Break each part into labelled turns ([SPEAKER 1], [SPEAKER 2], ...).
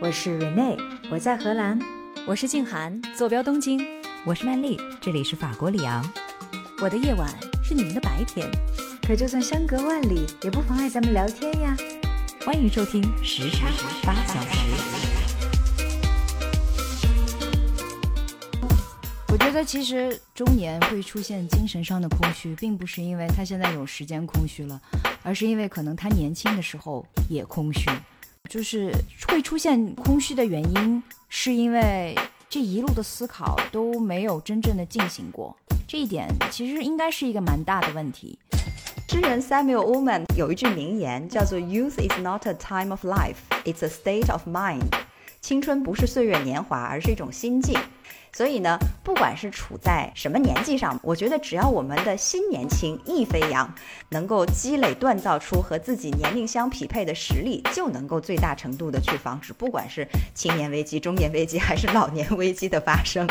[SPEAKER 1] 我是 Rene，我在荷兰；
[SPEAKER 2] 我是静涵，坐标东京；
[SPEAKER 3] 我是曼丽，这里是法国里昂。
[SPEAKER 2] 我的夜晚是你们的白天，
[SPEAKER 1] 可就算相隔万里，也不妨碍咱们聊天呀。
[SPEAKER 3] 欢迎收听时差八小时。
[SPEAKER 2] 我觉得其实中年会出现精神上的空虚，并不是因为他现在有时间空虚了，而是因为可能他年轻的时候也空虚。就是会出现空虚的原因，是因为这一路的思考都没有真正的进行过。这一点其实应该是一个蛮大的问题。
[SPEAKER 4] 诗人 Samuel Ullman 有一句名言，叫做 “Youth is not a time of life; it's a state of mind。”青春不是岁月年华，而是一种心境。所以呢，不管是处在什么年纪上，我觉得只要我们的心年轻、意飞扬，能够积累锻造出和自己年龄相匹配的实力，就能够最大程度的去防止，不管是青年危机、中年危机，还是老年危机的发生。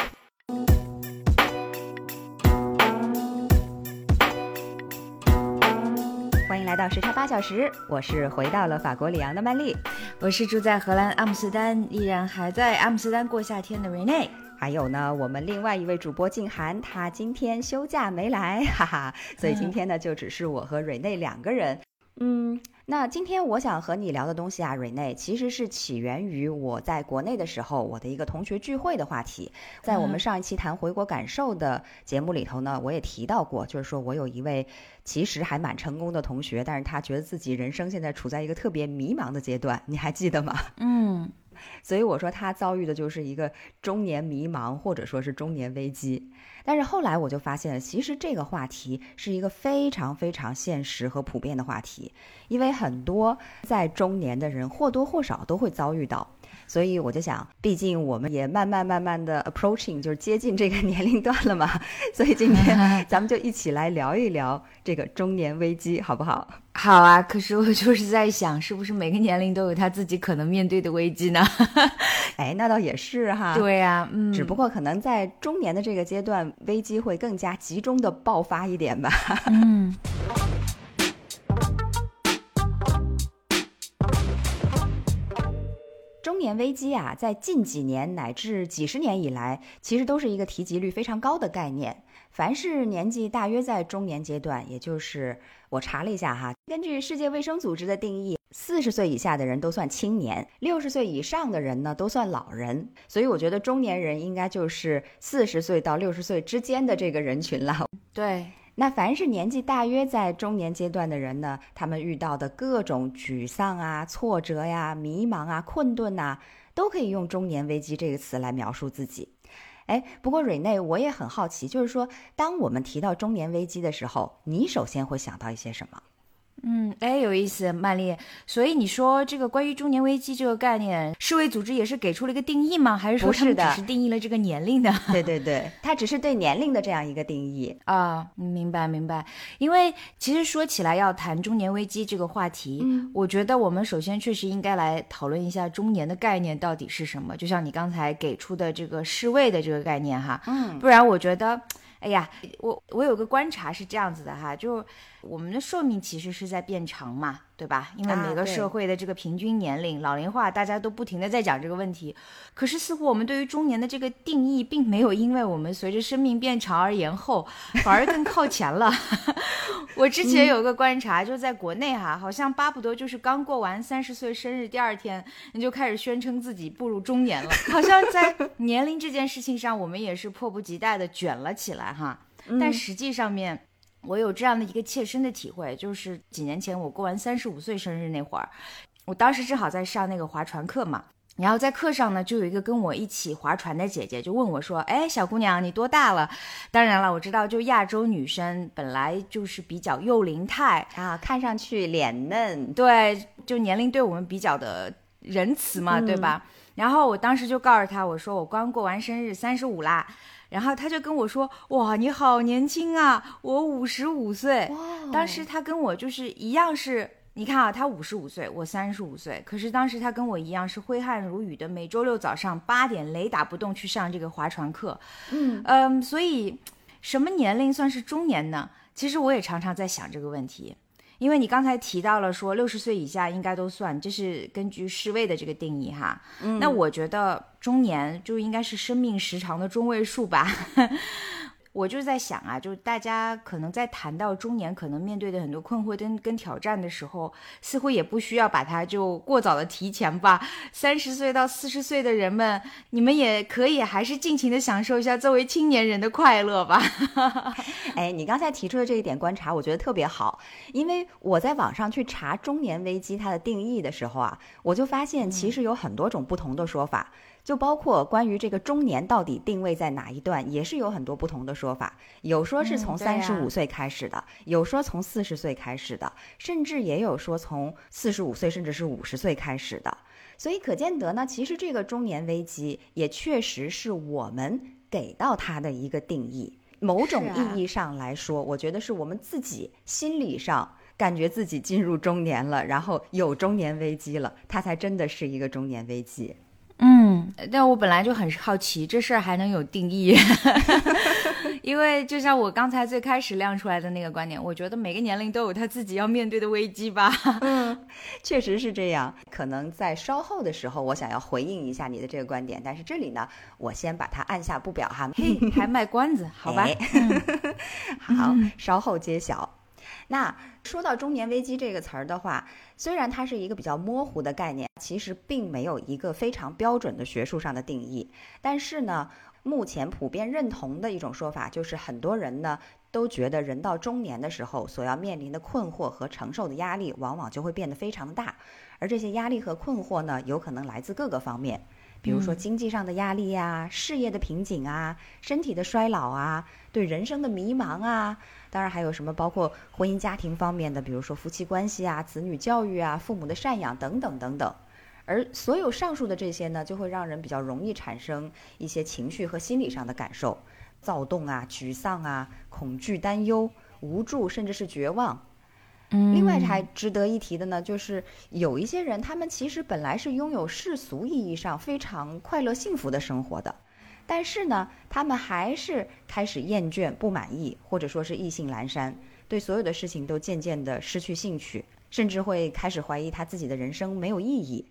[SPEAKER 4] 欢迎来到时差八小时，我是回到了法国里昂的曼丽，
[SPEAKER 2] 我是住在荷兰阿姆斯特丹，依然还在阿姆斯特丹过夏天的 Rene。
[SPEAKER 4] 还有呢，我们另外一位主播静涵，她今天休假没来，哈哈，所以今天呢就只是我和瑞内两个人。嗯，那今天我想和你聊的东西啊，瑞内其实是起源于我在国内的时候，我的一个同学聚会的话题。在我们上一期谈回国感受的节目里头呢，我也提到过，就是说我有一位其实还蛮成功的同学，但是他觉得自己人生现在处在一个特别迷茫的阶段，你还记得吗？
[SPEAKER 2] 嗯。
[SPEAKER 4] 所以我说他遭遇的就是一个中年迷茫，或者说是中年危机。但是后来我就发现，其实这个话题是一个非常非常现实和普遍的话题，因为很多在中年的人或多或少都会遭遇到。所以我就想，毕竟我们也慢慢慢慢的 approaching，就是接近这个年龄段了嘛。所以今天 咱们就一起来聊一聊这个中年危机，好不好？
[SPEAKER 2] 好啊。可是我就是在想，是不是每个年龄都有他自己可能面对的危机呢？
[SPEAKER 4] 哎，那倒也是哈。
[SPEAKER 2] 对呀，嗯。
[SPEAKER 4] 只不过可能在中年的这个阶段，危机会更加集中的爆发一点吧。
[SPEAKER 2] 嗯。
[SPEAKER 4] 中年危机啊，在近几年乃至几十年以来，其实都是一个提及率非常高的概念。凡是年纪大约在中年阶段，也就是我查了一下哈，根据世界卫生组织的定义，四十岁以下的人都算青年，六十岁以上的人呢都算老人。所以我觉得中年人应该就是四十岁到六十岁之间的这个人群了。
[SPEAKER 2] 对。
[SPEAKER 4] 那凡是年纪大约在中年阶段的人呢，他们遇到的各种沮丧啊、挫折呀、迷茫啊、困顿呐，都可以用“中年危机”这个词来描述自己。哎，不过瑞内，我也很好奇，就是说，当我们提到中年危机的时候，你首先会想到一些什么？
[SPEAKER 2] 嗯，哎，有意思，曼丽。所以你说这个关于中年危机这个概念，世卫组织也是给出了一个定义吗？还是说他们只是定义了这个年龄的？
[SPEAKER 4] 对对对，它只是对年龄的这样一个定义
[SPEAKER 2] 啊。明白明白。因为其实说起来要谈中年危机这个话题，我觉得我们首先确实应该来讨论一下中年的概念到底是什么。就像你刚才给出的这个世卫的这个概念哈，
[SPEAKER 4] 嗯，
[SPEAKER 2] 不然我觉得。哎呀，我我有个观察是这样子的哈，就我们的寿命其实是在变长嘛。对吧？因为每个社会的这个平均年龄老龄化，大家都不停的在讲这个问题。可是似乎我们对于中年的这个定义，并没有因为我们随着生命变长而延后，反而更靠前了。我之前有个观察，就在国内哈，好像巴不得就是刚过完三十岁生日第二天，你就开始宣称自己步入中年了。好像在年龄这件事情上，我们也是迫不及待的卷了起来哈。但实际上面。我有这样的一个切身的体会，就是几年前我过完三十五岁生日那会儿，我当时正好在上那个划船课嘛，然后在课上呢，就有一个跟我一起划船的姐姐就问我说：“哎，小姑娘，你多大了？”当然了，我知道，就亚洲女生本来就是比较幼龄态
[SPEAKER 4] 啊，看上去脸嫩，
[SPEAKER 2] 对，就年龄对我们比较的仁慈嘛，对吧？然后我当时就告诉她，我说我刚过完生日，三十五啦。然后他就跟我说：“哇，你好年轻啊，我五十五岁。”当时他跟我就是一样是，你看啊，他五十五岁，我三十五岁。可是当时他跟我一样是挥汗如雨的，每周六早上八点雷打不动去上这个划船课。
[SPEAKER 4] 嗯
[SPEAKER 2] 嗯，所以什么年龄算是中年呢？其实我也常常在想这个问题。因为你刚才提到了说六十岁以下应该都算，这是根据世卫的这个定义哈。嗯，那我觉得中年就应该是生命时长的中位数吧。我就在想啊，就是大家可能在谈到中年可能面对的很多困惑跟跟挑战的时候，似乎也不需要把它就过早的提前吧。三十岁到四十岁的人们，你们也可以还是尽情的享受一下作为青年人的快乐吧。
[SPEAKER 4] 哎，你刚才提出的这一点观察，我觉得特别好，因为我在网上去查中年危机它的定义的时候啊，我就发现其实有很多种不同的说法。就包括关于这个中年到底定位在哪一段，也是有很多不同的说法。有说是从三十五岁开始的，有说从四十岁开始的，甚至也有说从四十五岁甚至是五十岁开始的。所以可见得呢，其实这个中年危机也确实是我们给到它的一个定义。某种意义上来说，我觉得是我们自己心理上感觉自己进入中年了，然后有中年危机了，它才真的是一个中年危机。
[SPEAKER 2] 嗯，但我本来就很好奇，这事儿还能有定义？因为就像我刚才最开始亮出来的那个观点，我觉得每个年龄都有他自己要面对的危机吧。
[SPEAKER 4] 嗯，确实是这样。可能在稍后的时候，我想要回应一下你的这个观点，但是这里呢，我先把它按下不表哈。
[SPEAKER 2] 嘿，还卖关子，好吧？
[SPEAKER 4] 好，稍后揭晓。那说到中年危机这个词儿的话，虽然它是一个比较模糊的概念，其实并没有一个非常标准的学术上的定义。但是呢，目前普遍认同的一种说法就是，很多人呢都觉得人到中年的时候所要面临的困惑和承受的压力，往往就会变得非常的大。而这些压力和困惑呢，有可能来自各个方面，比如说经济上的压力呀、事业的瓶颈啊、身体的衰老啊、对人生的迷茫啊。当然还有什么包括婚姻家庭方面的，比如说夫妻关系啊、子女教育啊、父母的赡养等等等等。而所有上述的这些呢，就会让人比较容易产生一些情绪和心理上的感受，躁动啊、沮丧啊、恐惧、担忧、无助，甚至是绝望。
[SPEAKER 2] 嗯。
[SPEAKER 4] 另外还值得一提的呢，就是有一些人，他们其实本来是拥有世俗意义上非常快乐幸福的生活的。但是呢，他们还是开始厌倦、不满意，或者说是意兴阑珊，对所有的事情都渐渐的失去兴趣，甚至会开始怀疑他自己的人生没有意义。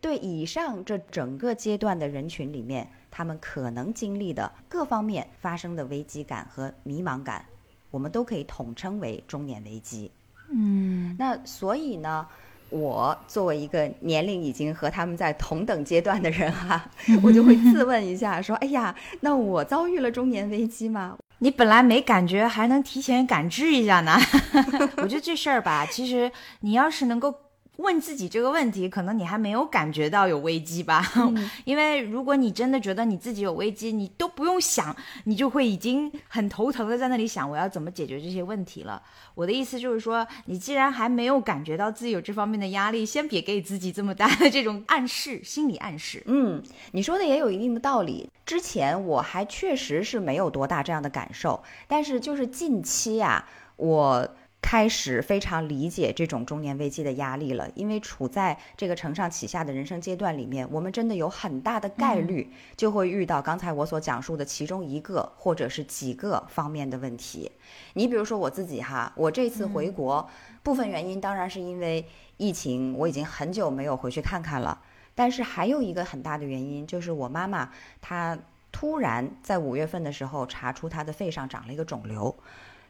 [SPEAKER 4] 对以上这整个阶段的人群里面，他们可能经历的各方面发生的危机感和迷茫感，我们都可以统称为中年危机。
[SPEAKER 2] 嗯，
[SPEAKER 4] 那所以呢？我作为一个年龄已经和他们在同等阶段的人哈，我就会自问一下，说：“哎呀，那我遭遇了中年危机吗？”
[SPEAKER 2] 你本来没感觉，还能提前感知一下呢。我觉得这事儿吧，其实你要是能够。问自己这个问题，可能你还没有感觉到有危机吧？因为如果你真的觉得你自己有危机，你都不用想，你就会已经很头疼的在那里想我要怎么解决这些问题了。我的意思就是说，你既然还没有感觉到自己有这方面的压力，先别给自己这么大的这种暗示，心理暗示。
[SPEAKER 4] 嗯，你说的也有一定的道理。之前我还确实是没有多大这样的感受，但是就是近期啊，我。开始非常理解这种中年危机的压力了，因为处在这个承上启下的人生阶段里面，我们真的有很大的概率就会遇到刚才我所讲述的其中一个或者是几个方面的问题。你比如说我自己哈，我这次回国，部分原因当然是因为疫情，我已经很久没有回去看看了。但是还有一个很大的原因，就是我妈妈她突然在五月份的时候查出她的肺上长了一个肿瘤。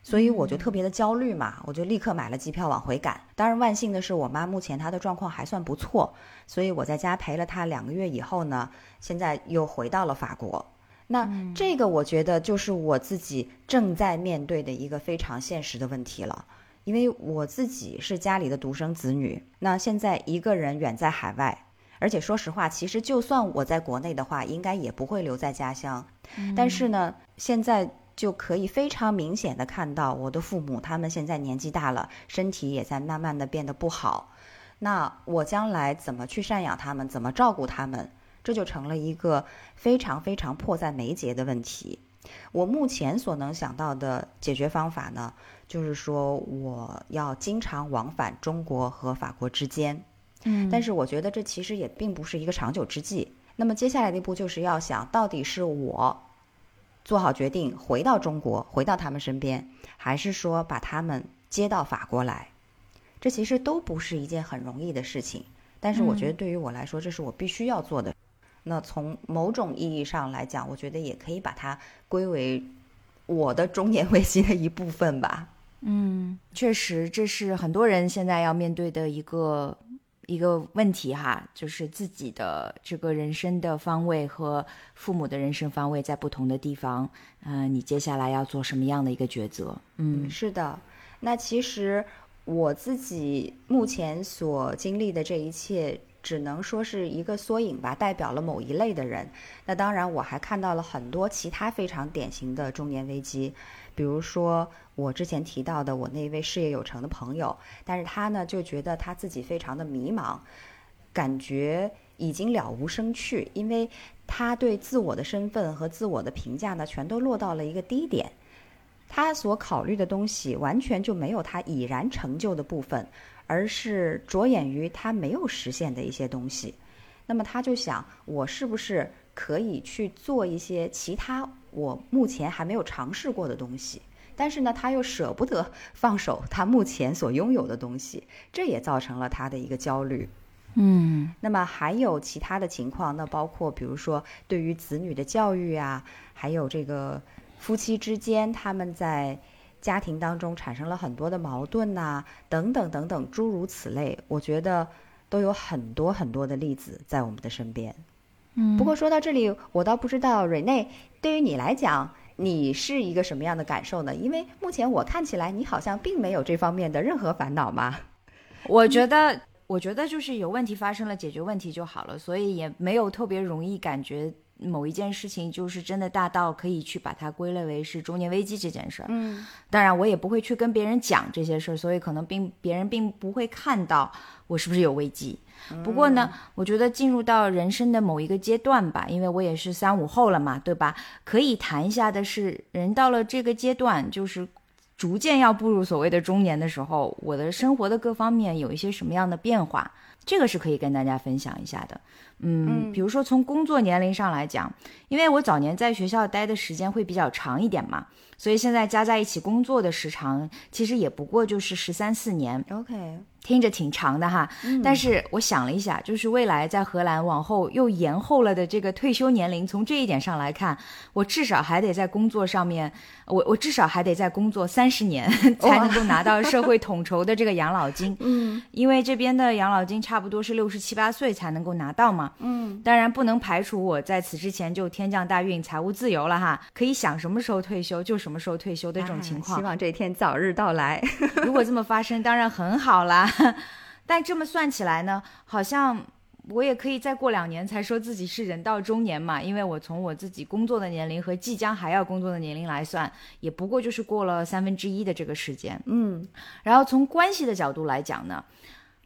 [SPEAKER 4] 所以我就特别的焦虑嘛，我就立刻买了机票往回赶。当然万幸的是，我妈目前她的状况还算不错，所以我在家陪了她两个月以后呢，现在又回到了法国。那这个我觉得就是我自己正在面对的一个非常现实的问题了，因为我自己是家里的独生子女，那现在一个人远在海外，而且说实话，其实就算我在国内的话，应该也不会留在家乡。但是呢，现在。就可以非常明显的看到，我的父母他们现在年纪大了，身体也在慢慢的变得不好。那我将来怎么去赡养他们，怎么照顾他们，这就成了一个非常非常迫在眉睫的问题。我目前所能想到的解决方法呢，就是说我要经常往返中国和法国之间。
[SPEAKER 2] 嗯，
[SPEAKER 4] 但是我觉得这其实也并不是一个长久之计。那么接下来的一步就是要想到底是我。做好决定回到中国，回到他们身边，还是说把他们接到法国来？这其实都不是一件很容易的事情。但是我觉得对于我来说，这是我必须要做的。那从某种意义上来讲，我觉得也可以把它归为我的中年危机的一部分吧。
[SPEAKER 2] 嗯，确实，这是很多人现在要面对的一个一个问题哈，就是自己的这个人生的方位和父母的人生方位在不同的地方。嗯，你接下来要做什么样的一个抉择？嗯，
[SPEAKER 4] 是的。那其实我自己目前所经历的这一切。只能说是一个缩影吧，代表了某一类的人。那当然，我还看到了很多其他非常典型的中年危机，比如说我之前提到的我那位事业有成的朋友，但是他呢就觉得他自己非常的迷茫，感觉已经了无生趣，因为他对自我的身份和自我的评价呢全都落到了一个低点，他所考虑的东西完全就没有他已然成就的部分。而是着眼于他没有实现的一些东西，那么他就想，我是不是可以去做一些其他我目前还没有尝试过的东西？但是呢，他又舍不得放手他目前所拥有的东西，这也造成了他的一个焦虑。
[SPEAKER 2] 嗯，
[SPEAKER 4] 那么还有其他的情况，那包括比如说对于子女的教育啊，还有这个夫妻之间他们在。家庭当中产生了很多的矛盾呐，等等等等，诸如此类，我觉得都有很多很多的例子在我们的身边。
[SPEAKER 2] 嗯，
[SPEAKER 4] 不过说到这里，我倒不知道瑞内对于你来讲，你是一个什么样的感受呢？因为目前我看起来，你好像并没有这方面的任何烦恼嘛。
[SPEAKER 2] 我觉得，我觉得就是有问题发生了，解决问题就好了，所以也没有特别容易感觉。某一件事情就是真的大到可以去把它归类为是中年危机这件事儿。
[SPEAKER 4] 嗯，
[SPEAKER 2] 当然我也不会去跟别人讲这些事儿，所以可能并别人并不会看到我是不是有危机。不过呢，我觉得进入到人生的某一个阶段吧，因为我也是三五后了嘛，对吧？可以谈一下的是，人到了这个阶段，就是逐渐要步入所谓的中年的时候，我的生活的各方面有一些什么样的变化，这个是可以跟大家分享一下的。嗯，比如说从工作年龄上来讲，因为我早年在学校待的时间会比较长一点嘛，所以现在加在一起工作的时长其实也不过就是十三四年。
[SPEAKER 4] OK。
[SPEAKER 2] 听着挺长的哈，但是我想了一下，就是未来在荷兰往后又延后了的这个退休年龄，从这一点上来看，我至少还得在工作上面，我我至少还得在工作三十年 才能够拿到社会统筹的这个养老金。
[SPEAKER 4] 嗯，
[SPEAKER 2] 因为这边的养老金差不多是六十七八岁才能够拿到嘛。
[SPEAKER 4] 嗯，
[SPEAKER 2] 当然不能排除我在此之前就天降大运，财务自由了哈，可以想什么时候退休就什么时候退休的这种情况。
[SPEAKER 4] 希望这一天早日到来。
[SPEAKER 2] 如果这么发生，当然很好啦。但这么算起来呢，好像我也可以再过两年才说自己是人到中年嘛，因为我从我自己工作的年龄和即将还要工作的年龄来算，也不过就是过了三分之一的这个时间。
[SPEAKER 4] 嗯，
[SPEAKER 2] 然后从关系的角度来讲呢。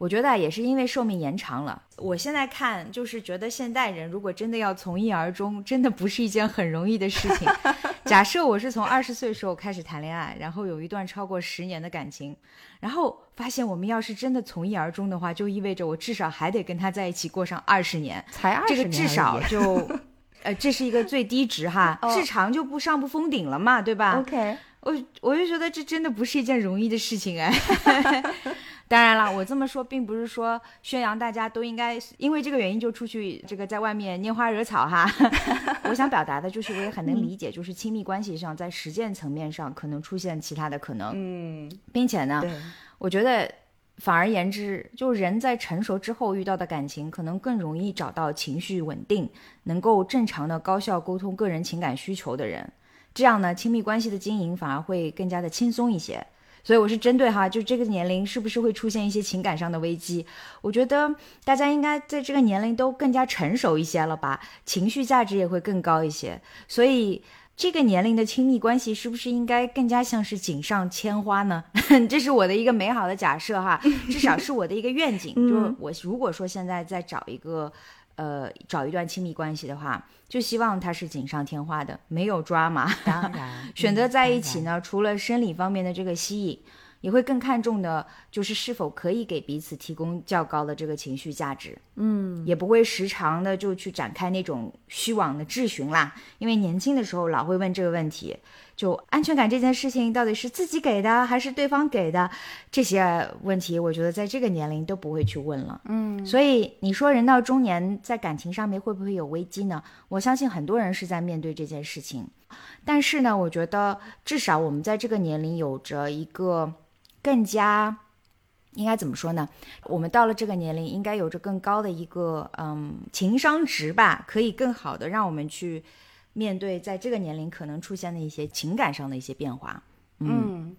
[SPEAKER 2] 我觉得也是因为寿命延长了。我现在看就是觉得现代人如果真的要从一而终，真的不是一件很容易的事情。假设我是从二十岁时候开始谈恋爱，然后有一段超过十年的感情，然后发现我们要是真的从一而终的话，就意味着我至少还得跟他在一起过上二十年。
[SPEAKER 4] 才二十
[SPEAKER 2] 年，这个至少 就，呃，这是一个最低值哈，至长就不上不封顶了嘛，对吧
[SPEAKER 4] ？OK，
[SPEAKER 2] 我我就觉得这真的不是一件容易的事情哎。当然了，我这么说并不是说宣扬大家都应该因为这个原因就出去这个在外面拈花惹草哈。我想表达的就是，我也很能理解，就是亲密关系上在实践层面上可能出现其他的可能。
[SPEAKER 4] 嗯，
[SPEAKER 2] 并且呢，我觉得反而言之，就人在成熟之后遇到的感情，可能更容易找到情绪稳定、能够正常的高效沟通个人情感需求的人。这样呢，亲密关系的经营反而会更加的轻松一些。所以我是针对哈，就这个年龄是不是会出现一些情感上的危机？我觉得大家应该在这个年龄都更加成熟一些了吧，情绪价值也会更高一些。所以这个年龄的亲密关系是不是应该更加像是锦上添花呢？这是我的一个美好的假设哈，至少是我的一个愿景。就是我如果说现在再找一个。呃，找一段亲密关系的话，就希望他是锦上添花的，没有抓马。
[SPEAKER 4] 当然，
[SPEAKER 2] 选择在一起呢，除了生理方面的这个吸引，也会更看重的就是是否可以给彼此提供较高的这个情绪价值。
[SPEAKER 4] 嗯，
[SPEAKER 2] 也不会时常的就去展开那种虚妄的质询啦，因为年轻的时候老会问这个问题，就安全感这件事情到底是自己给的还是对方给的，这些问题，我觉得在这个年龄都不会去问了。嗯，所以你说人到中年在感情上面会不会有危机呢？我相信很多人是在面对这件事情，但是呢，我觉得至少我们在这个年龄有着一个更加。应该怎么说呢？我们到了这个年龄，应该有着更高的一个嗯情商值吧，可以更好的让我们去面对在这个年龄可能出现的一些情感上的一些变化。
[SPEAKER 4] 嗯，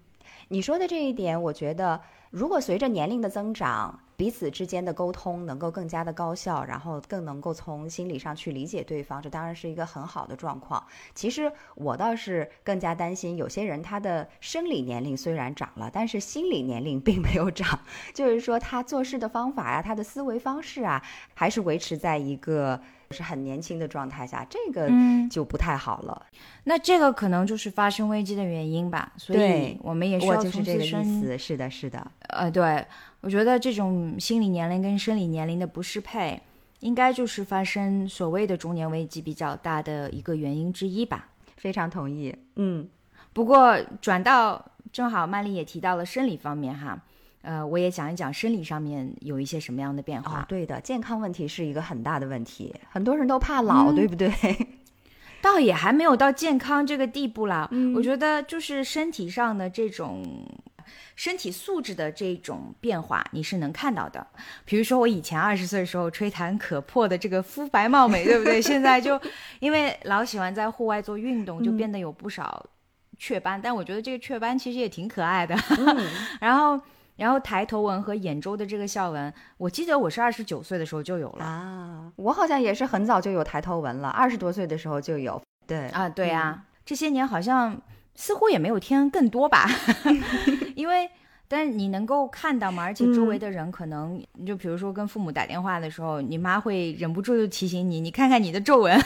[SPEAKER 4] 你说的这一点，我觉得如果随着年龄的增长。彼此之间的沟通能够更加的高效，然后更能够从心理上去理解对方，这当然是一个很好的状况。其实我倒是更加担心，有些人他的生理年龄虽然长了，但是心理年龄并没有长，就是说他做事的方法呀，他的思维方式啊，还是维持在一个是很年轻的状态下，这个就不太好了。
[SPEAKER 2] 那这个可能就是发生危机的原因吧。所以我们也需要
[SPEAKER 4] 就是这个意思。是的，是的。
[SPEAKER 2] 呃，对。我觉得这种心理年龄跟生理年龄的不适配，应该就是发生所谓的中年危机比较大的一个原因之一吧。
[SPEAKER 4] 非常同意。嗯，
[SPEAKER 2] 不过转到正好曼丽也提到了生理方面哈，呃，我也讲一讲生理上面有一些什么样的变化。
[SPEAKER 4] 对的，健康问题是一个很大的问题，很多人都怕老，对不对？
[SPEAKER 2] 倒也还没有到健康这个地步啦。我觉得就是身体上的这种。身体素质的这种变化，你是能看到的。比如说，我以前二十岁的时候吹弹可破的这个肤白貌美，对不对？现在就因为老喜欢在户外做运动，就变得有不少雀斑。但我觉得这个雀斑其实也挺可爱的。然后，然后抬头纹和眼周的这个笑纹，我记得我是二十九岁的时候就有了
[SPEAKER 4] 啊。我好像也是很早就有抬头纹了，二十多岁的时候就有。对
[SPEAKER 2] 啊，对啊，这些年好像。似乎也没有添更多吧，因为。但是你能够看到吗？而且周围的人可能，就比如说跟父母打电话的时候，你妈会忍不住就提醒你，你看看你的皱纹。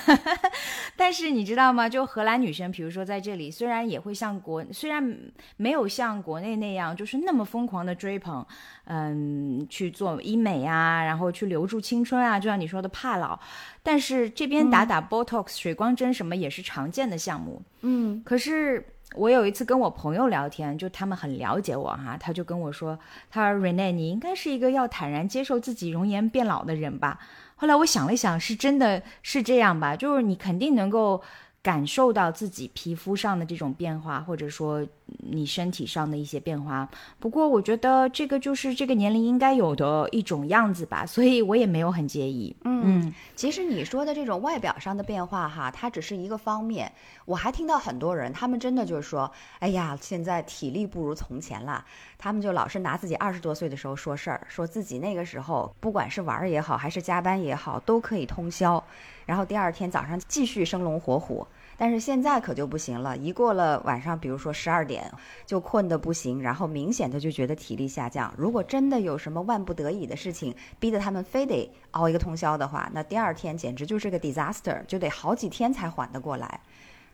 [SPEAKER 2] 但是你知道吗？就荷兰女生，比如说在这里，虽然也会像国，虽然没有像国内那样，就是那么疯狂的追捧，嗯，去做医美啊，然后去留住青春啊，就像你说的怕老，但是这边打打 Botox 水光针什么也是常见的项目。
[SPEAKER 4] 嗯，
[SPEAKER 2] 可是。我有一次跟我朋友聊天，就他们很了解我哈，他就跟我说，他说 Rene，你应该是一个要坦然接受自己容颜变老的人吧。后来我想了想，是真的是这样吧，就是你肯定能够。感受到自己皮肤上的这种变化，或者说你身体上的一些变化。不过我觉得这个就是这个年龄应该有的一种样子吧，所以我也没有很介意。
[SPEAKER 4] 嗯，其实你说的这种外表上的变化哈，它只是一个方面。我还听到很多人，他们真的就是说，哎呀，现在体力不如从前了。他们就老是拿自己二十多岁的时候说事儿，说自己那个时候不管是玩也好，还是加班也好，都可以通宵。然后第二天早上继续生龙活虎，但是现在可就不行了。一过了晚上，比如说十二点，就困得不行，然后明显的就觉得体力下降。如果真的有什么万不得已的事情，逼得他们非得熬一个通宵的话，那第二天简直就是个 disaster，就得好几天才缓得过来。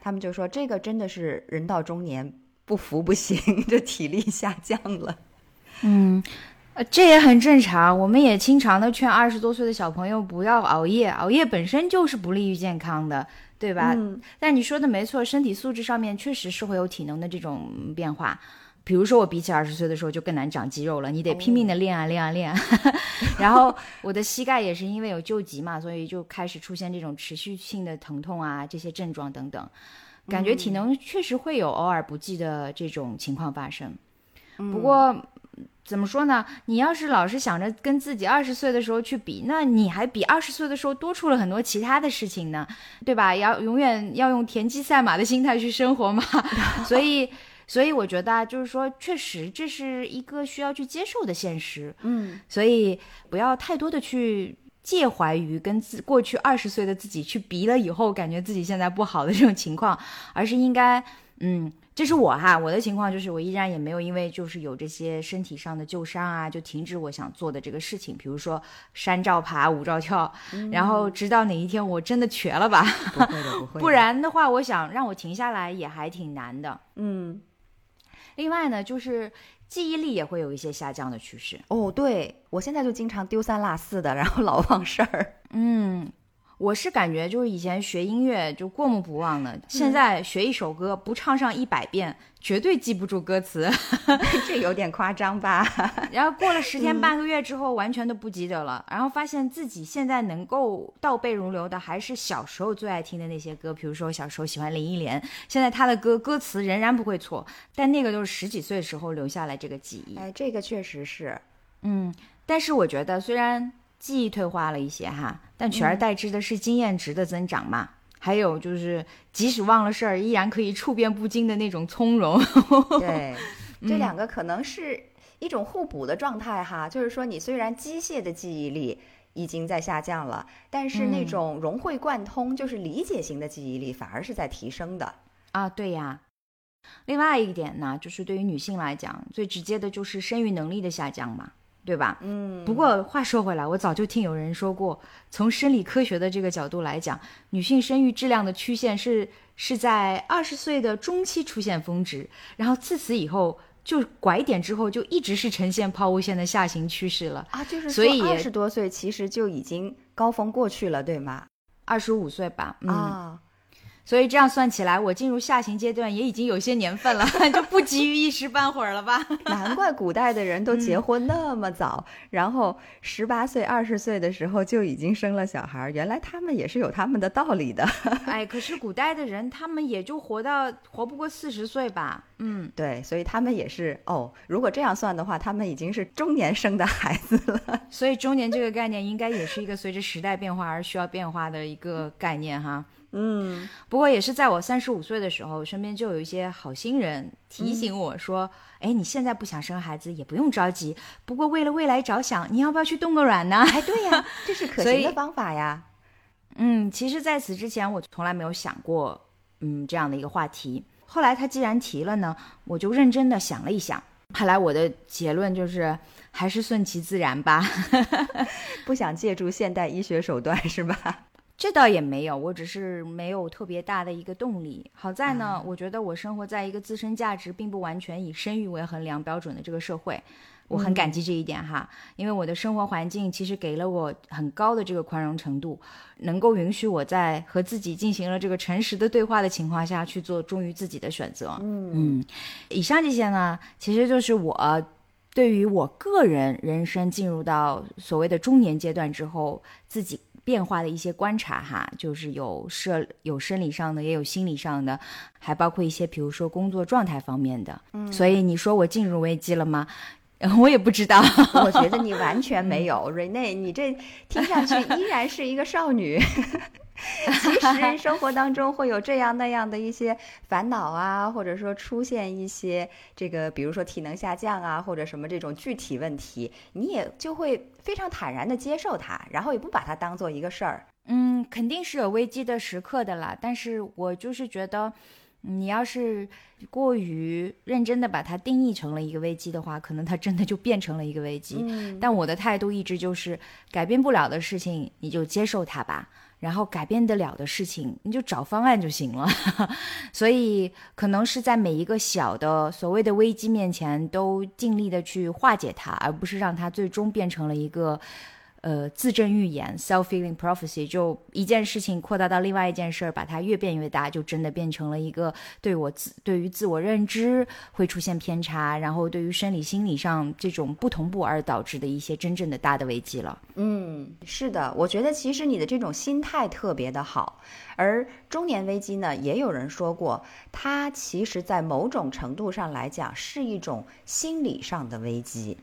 [SPEAKER 4] 他们就说这个真的是人到中年不服不行，这体力下降了。
[SPEAKER 2] 嗯。呃，这也很正常。我们也经常的劝二十多岁的小朋友不要熬夜，熬夜本身就是不利于健康的，对吧？
[SPEAKER 4] 嗯。
[SPEAKER 2] 但你说的没错，身体素质上面确实是会有体能的这种变化。比如说我比起二十岁的时候就更难长肌肉了，你得拼命的练啊练啊练。然后我的膝盖也是因为有旧疾嘛，所以就开始出现这种持续性的疼痛啊这些症状等等，感觉体能确实会有偶尔不济的这种情况发生。不过。怎么说呢？你要是老是想着跟自己二十岁的时候去比，那你还比二十岁的时候多出了很多其他的事情呢，对吧？要永远要用田忌赛马的心态去生活嘛。所以，所以我觉得就是说，确实这是一个需要去接受的现实。
[SPEAKER 4] 嗯，
[SPEAKER 2] 所以不要太多的去介怀于跟自过去二十岁的自己去比了以后，感觉自己现在不好的这种情况，而是应该，嗯。这是我哈，我的情况就是我依然也没有因为就是有这些身体上的旧伤啊，就停止我想做的这个事情，比如说山照爬、五照跳，然后直到哪一天我真的瘸了吧？
[SPEAKER 4] 不会的，不会。
[SPEAKER 2] 不然的话，我想让我停下来也还挺难的。
[SPEAKER 4] 嗯。
[SPEAKER 2] 另外呢，就是记忆力也会有一些下降的趋势。
[SPEAKER 4] 哦，对我现在就经常丢三落四的，然后老忘事儿。
[SPEAKER 2] 嗯。我是感觉就是以前学音乐就过目不忘的，现在学一首歌不唱上一百遍，绝对记不住歌词，
[SPEAKER 4] 这有点夸张吧？
[SPEAKER 2] 然后过了十天半个月之后，完全都不记得了，然后发现自己现在能够倒背如流的，还是小时候最爱听的那些歌，比如说小时候喜欢林忆莲，现在她的歌歌词仍然不会错，但那个都是十几岁时候留下来这个记忆。
[SPEAKER 4] 哎，这个确实是，
[SPEAKER 2] 嗯，但是我觉得虽然。记忆退化了一些哈，但取而代之的是经验值的增长嘛。还有就是，即使忘了事儿，依然可以处变不惊的那种从容。
[SPEAKER 4] 对，这两个可能是一种互补的状态哈。就是说，你虽然机械的记忆力已经在下降了，但是那种融会贯通，就是理解型的记忆力反而是在提升的
[SPEAKER 2] 啊。对呀。另外一点呢，就是对于女性来讲，最直接的就是生育能力的下降嘛。对吧？
[SPEAKER 4] 嗯。
[SPEAKER 2] 不过话说回来，我早就听有人说过，从生理科学的这个角度来讲，女性生育质量的曲线是是在二十岁的中期出现峰值，然后自此以后就拐点之后就一直是呈现抛物线的下行趋势了
[SPEAKER 4] 啊。就是
[SPEAKER 2] 所以
[SPEAKER 4] 二十多岁其实就已经高峰过去了，对吗？
[SPEAKER 2] 二十五岁吧。
[SPEAKER 4] 啊。
[SPEAKER 2] 所以这样算起来，我进入下行阶段也已经有些年份了，就不急于一时半会儿了吧？
[SPEAKER 4] 难怪古代的人都结婚那么早，然后十八岁、二十岁的时候就已经生了小孩，原来他们也是有他们的道理的。
[SPEAKER 2] 哎，可是古代的人，他们也就活到活不过四十岁吧？嗯，
[SPEAKER 4] 对，所以他们也是哦。如果这样算的话，他们已经是中年生的孩子了。
[SPEAKER 2] 所以中年这个概念，应该也是一个随着时代变化而需要变化的一个概念哈。
[SPEAKER 4] 嗯，
[SPEAKER 2] 不过也是在我三十五岁的时候，身边就有一些好心人提醒我说：“哎，你现在不想生孩子也不用着急，不过为了未来着想，你要不要去冻个卵呢？”
[SPEAKER 4] 哎，对呀，这是可行的方法呀。
[SPEAKER 2] 嗯，其实在此之前我从来没有想过，嗯，这样的一个话题。后来他既然提了呢，我就认真的想了一想。后来我的结论就是，还是顺其自然吧，
[SPEAKER 4] 不想借助现代医学手段，是吧？
[SPEAKER 2] 这倒也没有，我只是没有特别大的一个动力。好在呢，我觉得我生活在一个自身价值并不完全以生育为衡量标准的这个社会，我很感激这一点哈。因为我的生活环境其实给了我很高的这个宽容程度，能够允许我在和自己进行了这个诚实的对话的情况下去做忠于自己的选择。
[SPEAKER 4] 嗯，
[SPEAKER 2] 以上这些呢，其实就是我对于我个人人生进入到所谓的中年阶段之后自己。变化的一些观察哈，就是有设有生理上的，也有心理上的，还包括一些比如说工作状态方面的。
[SPEAKER 4] 嗯，
[SPEAKER 2] 所以你说我进入危机了吗？我也不知道。
[SPEAKER 4] 我觉得你完全没有，瑞内，你这听上去依然是一个少女。其实生活当中会有这样那样的一些烦恼啊，或者说出现一些这个，比如说体能下降啊，或者什么这种具体问题，你也就会非常坦然的接受它，然后也不把它当做一个事儿。
[SPEAKER 2] 嗯，肯定是有危机的时刻的啦，但是我就是觉得，你要是过于认真的把它定义成了一个危机的话，可能它真的就变成了一个危机。
[SPEAKER 4] 嗯，
[SPEAKER 2] 但我的态度一直就是改变不了的事情，你就接受它吧。然后改变得了的事情，你就找方案就行了。所以可能是在每一个小的所谓的危机面前，都尽力的去化解它，而不是让它最终变成了一个。呃，自证预言 （self-fulfilling prophecy） 就一件事情扩大到另外一件事儿，把它越变越大，就真的变成了一个对我自对于自我认知会出现偏差，然后对于生理心理上这种不同步而导致的一些真正的大的危机了。
[SPEAKER 4] 嗯，是的，我觉得其实你的这种心态特别的好。而中年危机呢，也有人说过，它其实在某种程度上来讲是一种心理上的危机。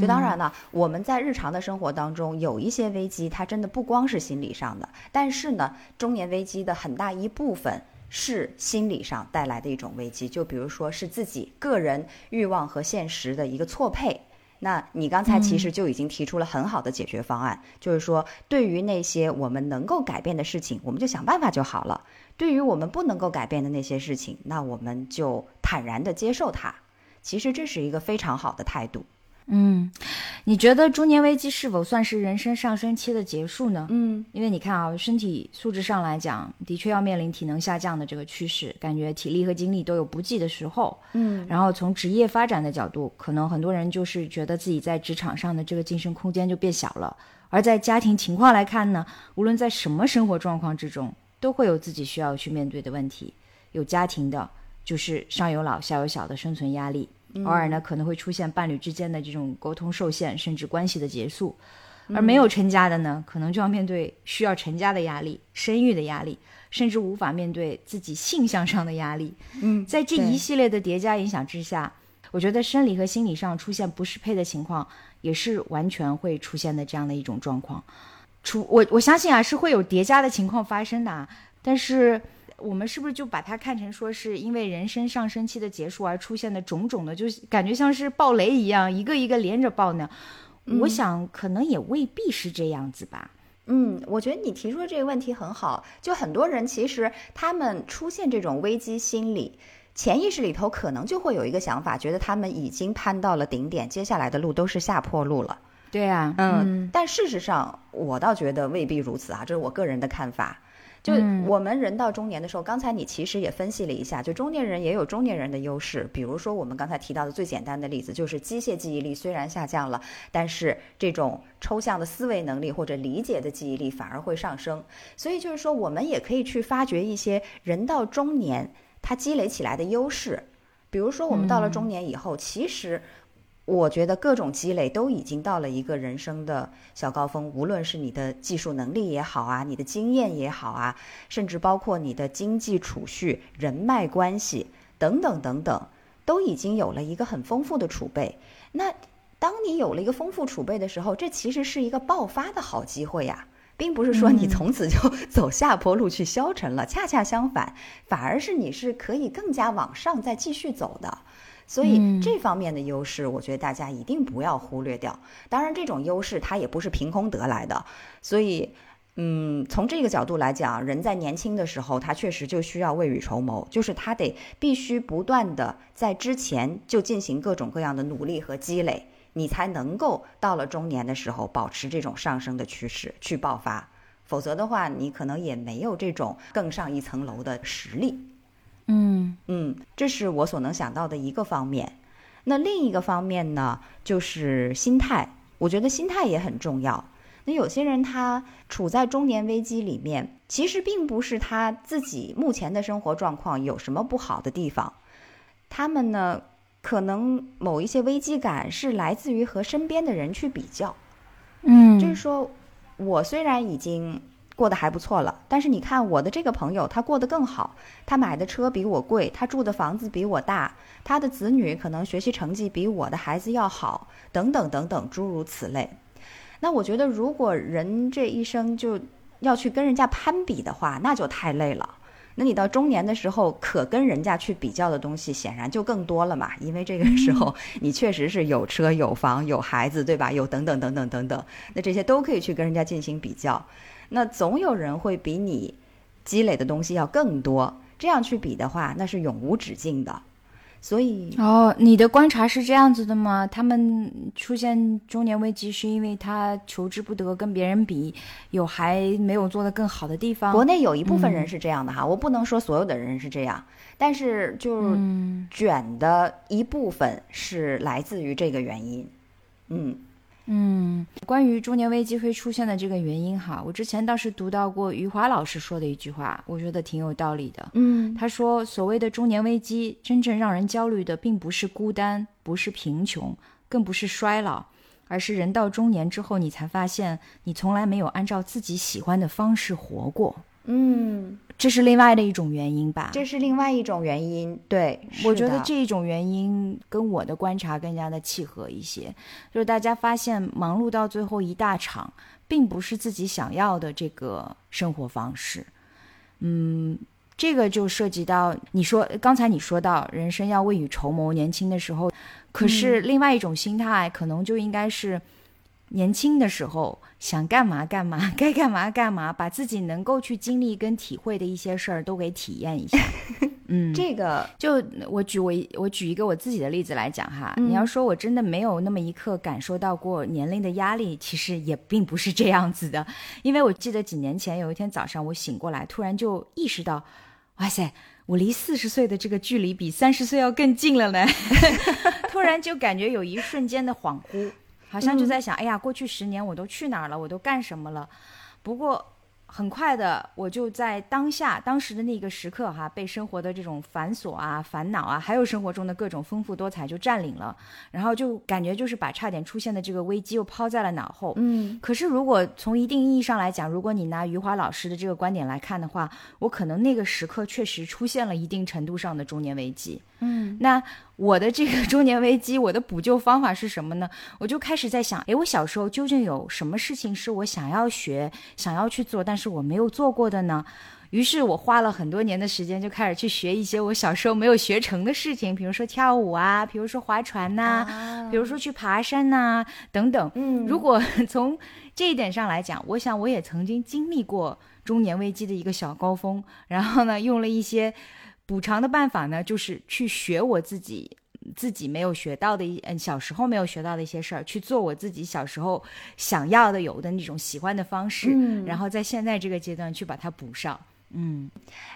[SPEAKER 4] 就当然了，我们在日常的生活当中有一些危机，它真的不光是心理上的。但是呢，中年危机的很大一部分是心理上带来的一种危机，就比如说是自己个人欲望和现实的一个错配。那你刚才其实就已经提出了很好的解决方案，就是说对于那些我们能够改变的事情，我们就想办法就好了；对于我们不能够改变的那些事情，那我们就坦然的接受它。其实这是一个非常好的态度。
[SPEAKER 2] 嗯，你觉得中年危机是否算是人生上升期的结束呢？
[SPEAKER 4] 嗯，
[SPEAKER 2] 因为你看啊，身体素质上来讲，的确要面临体能下降的这个趋势，感觉体力和精力都有不济的时候。
[SPEAKER 4] 嗯，
[SPEAKER 2] 然后从职业发展的角度，可能很多人就是觉得自己在职场上的这个晋升空间就变小了。而在家庭情况来看呢，无论在什么生活状况之中，都会有自己需要去面对的问题。有家庭的，就是上有老下有小的生存压力；偶尔呢，可能会出现伴侣之间的这种沟通受限，甚至关系的结束。而没有成家的呢，可能就要面对需要成家的压力、生育的压力，甚至无法面对自己性向上的压力。
[SPEAKER 4] 嗯，
[SPEAKER 2] 在这一系列的叠加影响之下，我觉得生理和心理上出现不适配的情况。也是完全会出现的这样的一种状况，出我我相信啊是会有叠加的情况发生的啊，但是我们是不是就把它看成说是因为人生上升期的结束而出现的种种的，就感觉像是暴雷一样，一个一个连着爆呢？我想可能也未必是这样子吧。
[SPEAKER 4] 嗯，我觉得你提出的这个问题很好，就很多人其实他们出现这种危机心理。潜意识里头可能就会有一个想法，觉得他们已经攀到了顶点，接下来的路都是下坡路了。
[SPEAKER 2] 对啊，
[SPEAKER 4] 嗯，但事实上，我倒觉得未必如此啊，这是我个人的看法。就我们人到中年的时候，刚才你其实也分析了一下，就中年人也有中年人的优势，比如说我们刚才提到的最简单的例子，就是机械记忆力虽然下降了，但是这种抽象的思维能力或者理解的记忆力反而会上升。所以就是说，我们也可以去发掘一些人到中年。他积累起来的优势，比如说我们到了中年以后，其实我觉得各种积累都已经到了一个人生的小高峰。无论是你的技术能力也好啊，你的经验也好啊，甚至包括你的经济储蓄、人脉关系等等等等，都已经有了一个很丰富的储备。那当你有了一个丰富储备的时候，这其实是一个爆发的好机会呀。并不是说你从此就 走下坡路去消沉了，恰恰相反，反而是你是可以更加往上再继续走的。所以这方面的优势，我觉得大家一定不要忽略掉。当然，这种优势它也不是凭空得来的。所以，嗯，从这个角度来讲，人在年轻的时候，他确实就需要未雨绸缪，就是他得必须不断的在之前就进行各种各样的努力和积累。你才能够到了中年的时候保持这种上升的趋势去爆发，否则的话，你可能也没有这种更上一层楼的实力。
[SPEAKER 2] 嗯
[SPEAKER 4] 嗯，这是我所能想到的一个方面。那另一个方面呢，就是心态。我觉得心态也很重要。那有些人他处在中年危机里面，其实并不是他自己目前的生活状况有什么不好的地方，他们呢。可能某一些危机感是来自于和身边的人去比较，
[SPEAKER 2] 嗯，
[SPEAKER 4] 就是说，我虽然已经过得还不错了，但是你看我的这个朋友，他过得更好，他买的车比我贵，他住的房子比我大，他的子女可能学习成绩比我的孩子要好，等等等等，诸如此类。那我觉得，如果人这一生就要去跟人家攀比的话，那就太累了。那你到中年的时候，可跟人家去比较的东西，显然就更多了嘛。因为这个时候，你确实是有车有房有孩子，对吧？有等等等等等等，那这些都可以去跟人家进行比较。那总有人会比你积累的东西要更多，这样去比的话，那是永无止境的。所以
[SPEAKER 2] 哦，你的观察是这样子的吗？他们出现中年危机是因为他求之不得，跟别人比有还没有做得更好的地方。
[SPEAKER 4] 国内有一部分人是这样的哈，我不能说所有的人是这样，但是就是卷的一部分是来自于这个原因，嗯。
[SPEAKER 2] 嗯，关于中年危机会出现的这个原因哈，我之前倒是读到过余华老师说的一句话，我觉得挺有道理的。
[SPEAKER 4] 嗯，
[SPEAKER 2] 他说，所谓的中年危机，真正让人焦虑的，并不是孤单，不是贫穷，更不是衰老，而是人到中年之后，你才发现你从来没有按照自己喜欢的方式活过。
[SPEAKER 4] 嗯。
[SPEAKER 2] 这是另外的一种原因吧？
[SPEAKER 4] 这是另外一种原因，对，
[SPEAKER 2] 我觉得这一种原因跟我的观察更加的契合一些。就是大家发现忙碌到最后一大场，并不是自己想要的这个生活方式。嗯，这个就涉及到你说刚才你说到人生要未雨绸缪，年轻的时候，可是另外一种心态可能就应该是。年轻的时候想干嘛干嘛，该干嘛干嘛，把自己能够去经历跟体会的一些事儿都给体验一下。嗯，
[SPEAKER 4] 这个
[SPEAKER 2] 就我举我我举一个我自己的例子来讲哈，你要说我真的没有那么一刻感受到过年龄的压力，其实也并不是这样子的。因为我记得几年前有一天早上我醒过来，突然就意识到，哇塞，我离四十岁的这个距离比三十岁要更近了呢。突然就感觉有一瞬间的恍惚。好像就在想，哎呀，过去十年我都去哪儿了，我都干什么了？不过。很快的，我就在当下当时的那个时刻哈，被生活的这种繁琐啊、烦恼啊，还有生活中的各种丰富多彩就占领了，然后就感觉就是把差点出现的这个危机又抛在了脑后。
[SPEAKER 4] 嗯，
[SPEAKER 2] 可是如果从一定意义上来讲，如果你拿余华老师的这个观点来看的话，我可能那个时刻确实出现了一定程度上的中年危机。
[SPEAKER 4] 嗯，
[SPEAKER 2] 那我的这个中年危机，我的补救方法是什么呢？我就开始在想，诶，我小时候究竟有什么事情是我想要学、想要去做，但是我没有做过的呢？于是我花了很多年的时间，就开始去学一些我小时候没有学成的事情，比如说跳舞啊，比如说划船呐，比如说去爬山呐，等等。
[SPEAKER 4] 嗯，
[SPEAKER 2] 如果 从这一点上来讲，我想我也曾经经历过中年危机的一个小高峰，然后呢，用了一些。补偿的办法呢，就是去学我自己自己没有学到的一嗯小时候没有学到的一些事儿，去做我自己小时候想要的有的那种喜欢的方式，嗯然后在现在这个阶段去把它补上。嗯，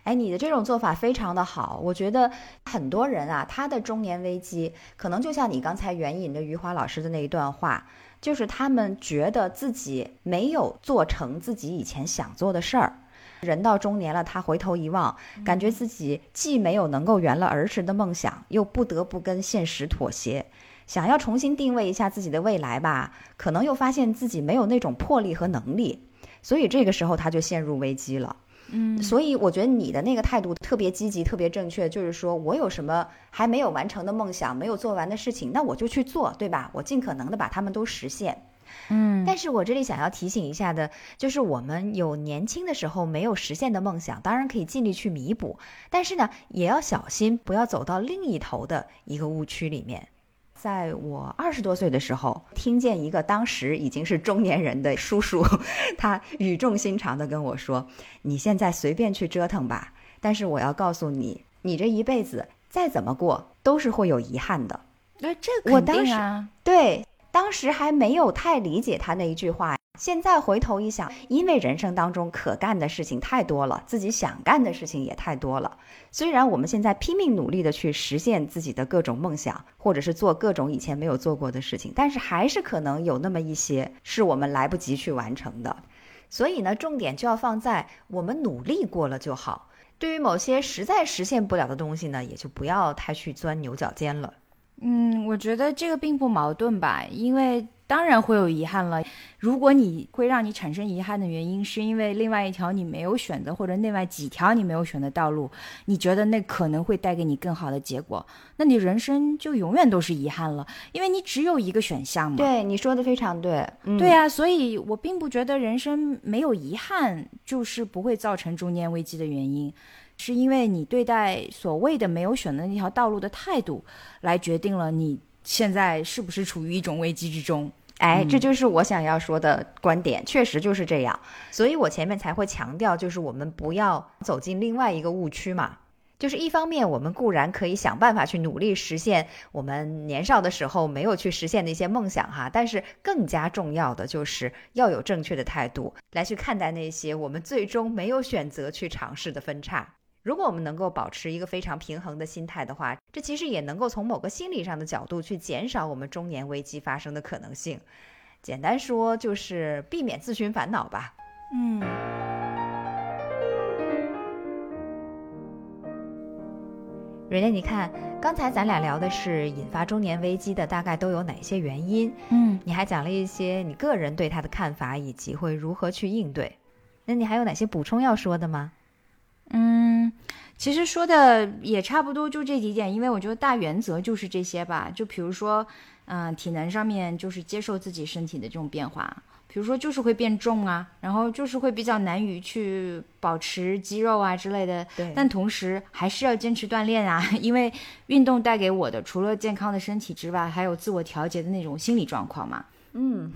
[SPEAKER 4] 哎，你的这种做法非常的好，我觉得很多人啊，他的中年危机可能就像你刚才援引的余华老师的那一段话，就是他们觉得自己没有做成自己以前想做的事儿。人到中年了，他回头一望，感觉自己既没有能够圆了儿时的梦想，又不得不跟现实妥协，想要重新定位一下自己的未来吧，可能又发现自己没有那种魄力和能力，所以这个时候他就陷入危机了。
[SPEAKER 2] 嗯，
[SPEAKER 4] 所以我觉得你的那个态度特别积极，特别正确，就是说我有什么还没有完成的梦想，没有做完的事情，那我就去做，对吧？我尽可能的把他们都实现。
[SPEAKER 2] 嗯，
[SPEAKER 4] 但是我这里想要提醒一下的，就是我们有年轻的时候没有实现的梦想，当然可以尽力去弥补，但是呢，也要小心，不要走到另一头的一个误区里面。在我二十多岁的时候，听见一个当时已经是中年人的叔叔，他语重心长地跟我说：“你现在随便去折腾吧，但是我要告诉你，你这一辈子再怎么过都是会有遗憾的。”
[SPEAKER 2] 那这肯定啊，
[SPEAKER 4] 对。当时还没有太理解他那一句话，现在回头一想，因为人生当中可干的事情太多了，自己想干的事情也太多了。虽然我们现在拼命努力的去实现自己的各种梦想，或者是做各种以前没有做过的事情，但是还是可能有那么一些是我们来不及去完成的。所以呢，重点就要放在我们努力过了就好。对于某些实在实现不了的东西呢，也就不要太去钻牛角尖了。
[SPEAKER 2] 嗯，我觉得这个并不矛盾吧，因为当然会有遗憾了。如果你会让你产生遗憾的原因，是因为另外一条你没有选择，或者另外几条你没有选的道路，你觉得那可能会带给你更好的结果，那你人生就永远都是遗憾了，因为你只有一个选项嘛。
[SPEAKER 4] 对，你说的非常对。
[SPEAKER 2] 对呀，所以我并不觉得人生没有遗憾就是不会造成中年危机的原因。是因为你对待所谓的没有选择那条道路的态度，来决定了你现在是不是处于一种危机之中。
[SPEAKER 4] 哎，这就是我想要说的观点，确实就是这样。所以我前面才会强调，就是我们不要走进另外一个误区嘛。就是一方面，我们固然可以想办法去努力实现我们年少的时候没有去实现的一些梦想哈，但是更加重要的就是要有正确的态度来去看待那些我们最终没有选择去尝试的分叉。如果我们能够保持一个非常平衡的心态的话，这其实也能够从某个心理上的角度去减少我们中年危机发生的可能性。简单说就是避免自寻烦恼吧。
[SPEAKER 2] 嗯。
[SPEAKER 4] 蕊蕾，你看，刚才咱俩聊的是引发中年危机的大概都有哪些原因？
[SPEAKER 2] 嗯，
[SPEAKER 4] 你还讲了一些你个人对他的看法以及会如何去应对。那你还有哪些补充要说的吗？
[SPEAKER 2] 嗯，其实说的也差不多，就这几点，因为我觉得大原则就是这些吧。就比如说，嗯，体能上面就是接受自己身体的这种变化，比如说就是会变重啊，然后就是会比较难于去保持肌肉啊之类的。
[SPEAKER 4] 对。
[SPEAKER 2] 但同时还是要坚持锻炼啊，因为运动带给我的除了健康的身体之外，还有自我调节的那种心理状况嘛。
[SPEAKER 4] 嗯。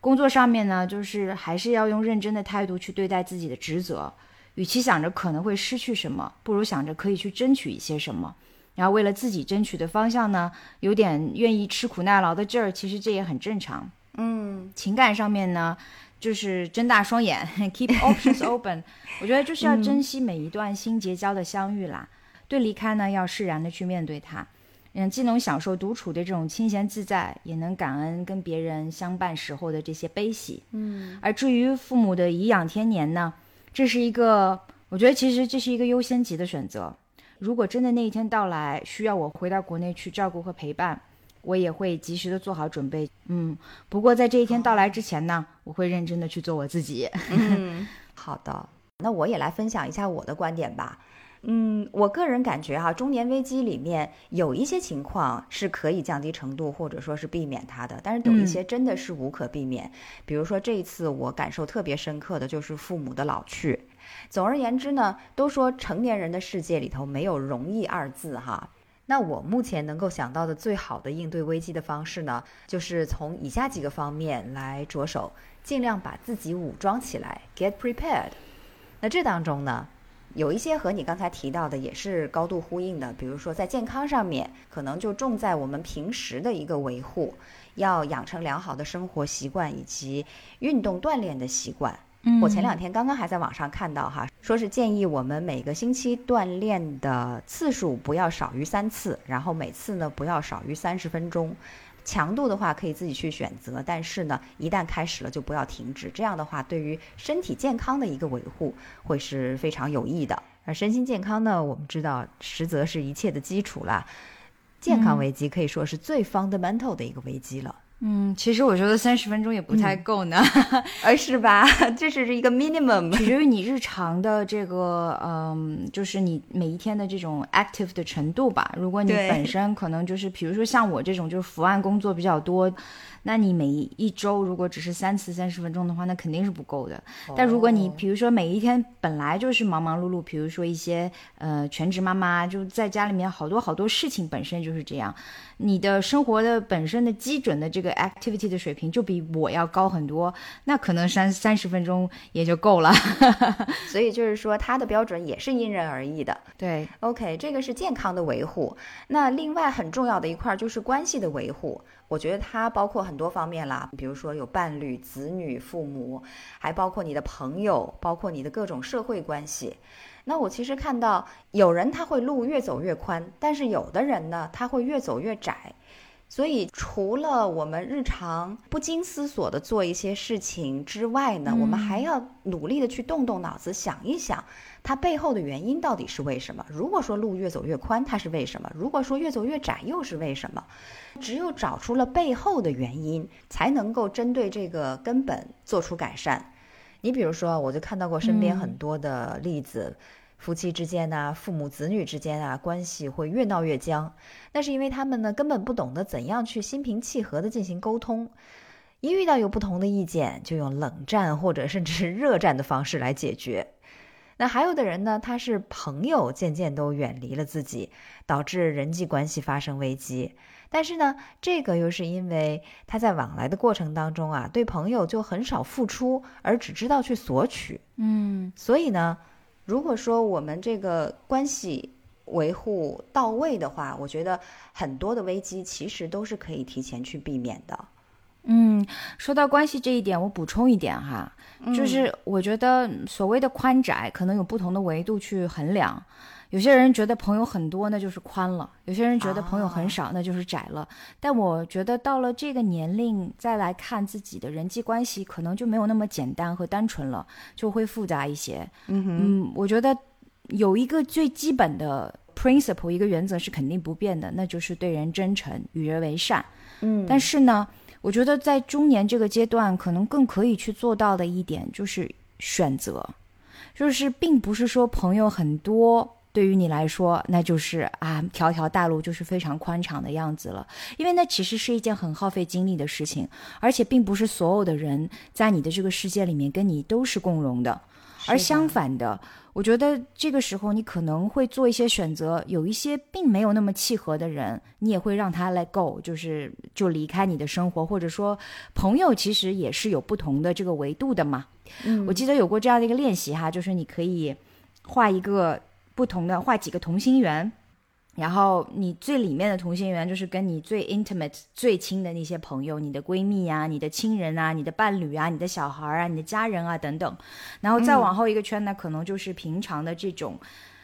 [SPEAKER 2] 工作上面呢，就是还是要用认真的态度去对待自己的职责。与其想着可能会失去什么，不如想着可以去争取一些什么。然后为了自己争取的方向呢，有点愿意吃苦耐劳的劲儿，其实这也很正常。
[SPEAKER 4] 嗯，
[SPEAKER 2] 情感上面呢，就是睁大双眼，keep options open。我觉得就是要珍惜每一段新结交的相遇啦。对离开呢，要释然的去面对它。嗯，既能享受独处的这种清闲自在，也能感恩跟别人相伴时候的这些悲喜。
[SPEAKER 4] 嗯，
[SPEAKER 2] 而至于父母的颐养天年呢，这是一个，我觉得其实这是一个优先级的选择。如果真的那一天到来，需要我回到国内去照顾和陪伴，我也会及时的做好准备。嗯，不过在这一天到来之前呢，我会认真的去做我自己。
[SPEAKER 4] 嗯，好的，那我也来分享一下我的观点吧。嗯，我个人感觉哈，中年危机里面有一些情况是可以降低程度，或者说是避免它的，但是有一些真的是无可避免。比如说这一次我感受特别深刻的就是父母的老去。总而言之呢，都说成年人的世界里头没有容易二字哈。那我目前能够想到的最好的应对危机的方式呢，就是从以下几个方面来着手，尽量把自己武装起来，get prepared。那这当中呢？有一些和你刚才提到的也是高度呼应的，比如说在健康上面，可能就重在我们平时的一个维护，要养成良好的生活习惯以及运动锻炼的习惯。我前两天刚刚还在网上看到哈，说是建议我们每个星期锻炼的次数不要少于三次，然后每次呢不要少于三十分钟。强度的话可以自己去选择，但是呢，一旦开始了就不要停止。这样的话，对于身体健康的一个维护会是非常有益的。而身心健康呢，我们知道实则是一切的基础啦。健康危机可以说是最 fundamental 的一个危机了。
[SPEAKER 2] 嗯，其实我觉得三十分钟也不太够呢，
[SPEAKER 4] 而 是吧？这是一个 minimum，
[SPEAKER 2] 取决于你日常的这个，嗯，就是你每一天的这种 active 的程度吧。如果你本身可能就是，比如说像我这种就是伏案工作比较多。那你每一周如果只是三次三十分钟的话，那肯定是不够的。但如果你比如说每一天本来就是忙忙碌碌，比如说一些呃全职妈妈就在家里面好多好多事情本身就是这样，你的生活的本身的基准的这个 activity 的水平就比我要高很多，那可能三三十分钟也就够了。
[SPEAKER 4] 所以就是说，它的标准也是因人而异的。
[SPEAKER 2] 对
[SPEAKER 4] ，OK，这个是健康的维护。那另外很重要的一块就是关系的维护。我觉得它包括很多方面啦，比如说有伴侣、子女、父母，还包括你的朋友，包括你的各种社会关系。那我其实看到有人他会路越走越宽，但是有的人呢，他会越走越窄。所以除了我们日常不经思索的做一些事情之外呢，我们还要努力的去动动脑子，想一想。它背后的原因到底是为什么？如果说路越走越宽，它是为什么？如果说越走越窄，又是为什么？只有找出了背后的原因，才能够针对这个根本做出改善。你比如说，我就看到过身边很多的例子，夫妻之间啊，父母子女之间啊，关系会越闹越僵。那是因为他们呢，根本不懂得怎样去心平气和的进行沟通，一遇到有不同的意见，就用冷战或者甚至是热战的方式来解决。那还有的人呢，他是朋友渐渐都远离了自己，导致人际关系发生危机。但是呢，这个又是因为他在往来的过程当中啊，对朋友就很少付出，而只知道去索取。
[SPEAKER 2] 嗯，
[SPEAKER 4] 所以呢，如果说我们这个关系维护到位的话，我觉得很多的危机其实都是可以提前去避免的。
[SPEAKER 2] 嗯，说到关系这一点，我补充一点哈，就是我觉得所谓的宽窄，可能有不同的维度去衡量。有些人觉得朋友很多，那就是宽了；有些人觉得朋友很少，那就是窄了。但我觉得到了这个年龄再来看自己的人际关系，可能就没有那么简单和单纯了，就会复杂一些。
[SPEAKER 4] 嗯
[SPEAKER 2] 我觉得有一个最基本的 principle，一个原则是肯定不变的，那就是对人真诚，与人为善。
[SPEAKER 4] 嗯，
[SPEAKER 2] 但是呢。我觉得在中年这个阶段，可能更可以去做到的一点就是选择，就是并不是说朋友很多对于你来说，那就是啊条条大路就是非常宽敞的样子了，因为那其实是一件很耗费精力的事情，而且并不是所有的人在你的这个世界里面跟你都是共融的，而相反的。我觉得这个时候你可能会做一些选择，有一些并没有那么契合的人，你也会让他 let go，就是就离开你的生活，或者说朋友其实也是有不同的这个维度的嘛。
[SPEAKER 4] 嗯，
[SPEAKER 2] 我记得有过这样的一个练习哈，就是你可以画一个不同的，画几个同心圆。然后你最里面的同心圆就是跟你最 intimate 最亲的那些朋友，你的闺蜜啊，你的亲人啊，你的伴侣啊，你的小孩啊，你的家人啊等等。然后再往后一个圈呢，可能就是平常的这种，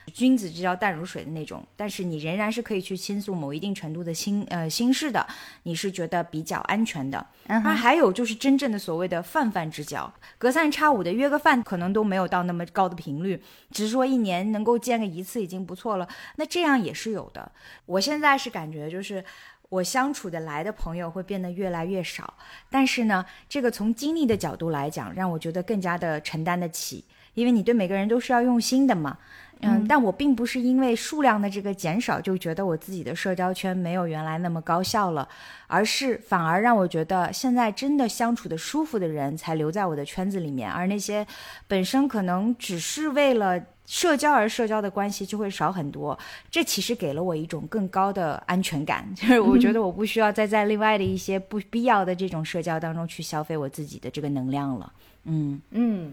[SPEAKER 2] 君子之交淡如水的那种，但是你仍然是可以去倾诉某一定程度的心呃心事的，你是觉得比较安全的。
[SPEAKER 4] 而
[SPEAKER 2] 还有就是真正的所谓的泛泛之交，隔三差五的约个饭，可能都没有到那么高的频率，只是说一年能够见个一次已经不错了。那这样也是有的。我现在是感觉就是我相处的来的朋友会变得越来越少，但是呢，这个从精力的角度来讲，让我觉得更加的承担得起，因为你对每个人都是要用心的嘛。嗯，但我并不是因为数量的这个减少就觉得我自己的社交圈没有原来那么高效了，而是反而让我觉得现在真的相处的舒服的人才留在我的圈子里面，而那些本身可能只是为了社交而社交的关系就会少很多。这其实给了我一种更高的安全感，就是我觉得我不需要再在另外的一些不必要的这种社交当中去消费我自己的这个能量了。嗯
[SPEAKER 4] 嗯，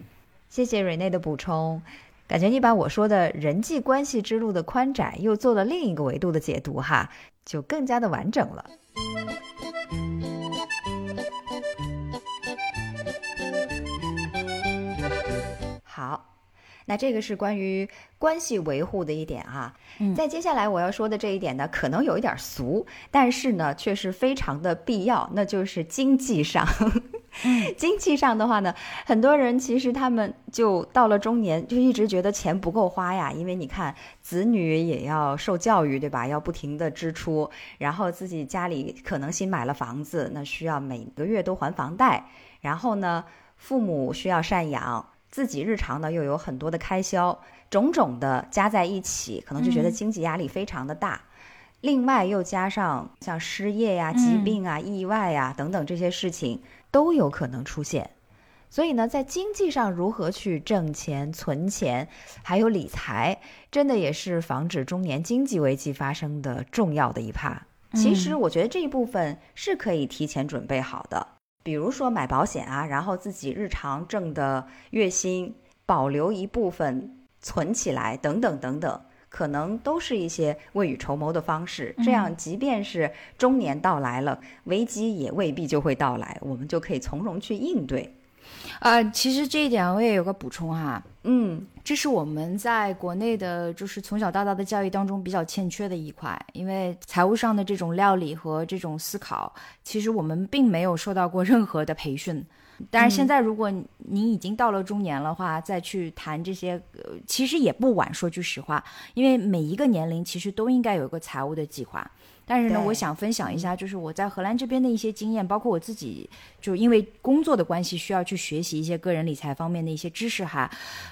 [SPEAKER 4] 谢谢瑞内的补充。感觉你把我说的人际关系之路的宽窄又做了另一个维度的解读哈，就更加的完整了。那这个是关于关系维护的一点啊。
[SPEAKER 2] 嗯，
[SPEAKER 4] 在接下来我要说的这一点呢，可能有一点俗，但是呢，却是非常的必要，那就是经济上。经济上的话呢，很多人其实他们就到了中年，就一直觉得钱不够花呀。因为你看，子女也要受教育，对吧？要不停的支出，然后自己家里可能新买了房子，那需要每个月都还房贷。然后呢，父母需要赡养，自己日常呢又有很多的开销，种种的加在一起，可能就觉得经济压力非常的大。另外又加上像失业呀、疾病啊、意外呀等等这些事情。都有可能出现，所以呢，在经济上如何去挣钱、存钱，还有理财，真的也是防止中年经济危机发生的重要的一趴。其实我觉得这一部分是可以提前准备好的，比如说买保险啊，然后自己日常挣的月薪保留一部分存起来，等等等等。可能都是一些未雨绸缪的方式，这样即便是中年到来了，危机也未必就会到来，我们就可以从容去应对。
[SPEAKER 2] 呃，其实这一点我也有个补充哈，
[SPEAKER 4] 嗯，
[SPEAKER 2] 这是我们在国内的，就是从小到大的教育当中比较欠缺的一块，因为财务上的这种料理和这种思考，其实我们并没有受到过任何的培训。但是现在，如果你已经到了中年的话，再去谈这些，其实也不晚。说句实话，因为每一个年龄其实都应该有一个财务的计划。但是呢，我想分享一下，就是我在荷兰这边的一些经验，包括我自己，就因为工作的关系，需要去学习一些个人理财方面的一些知识哈。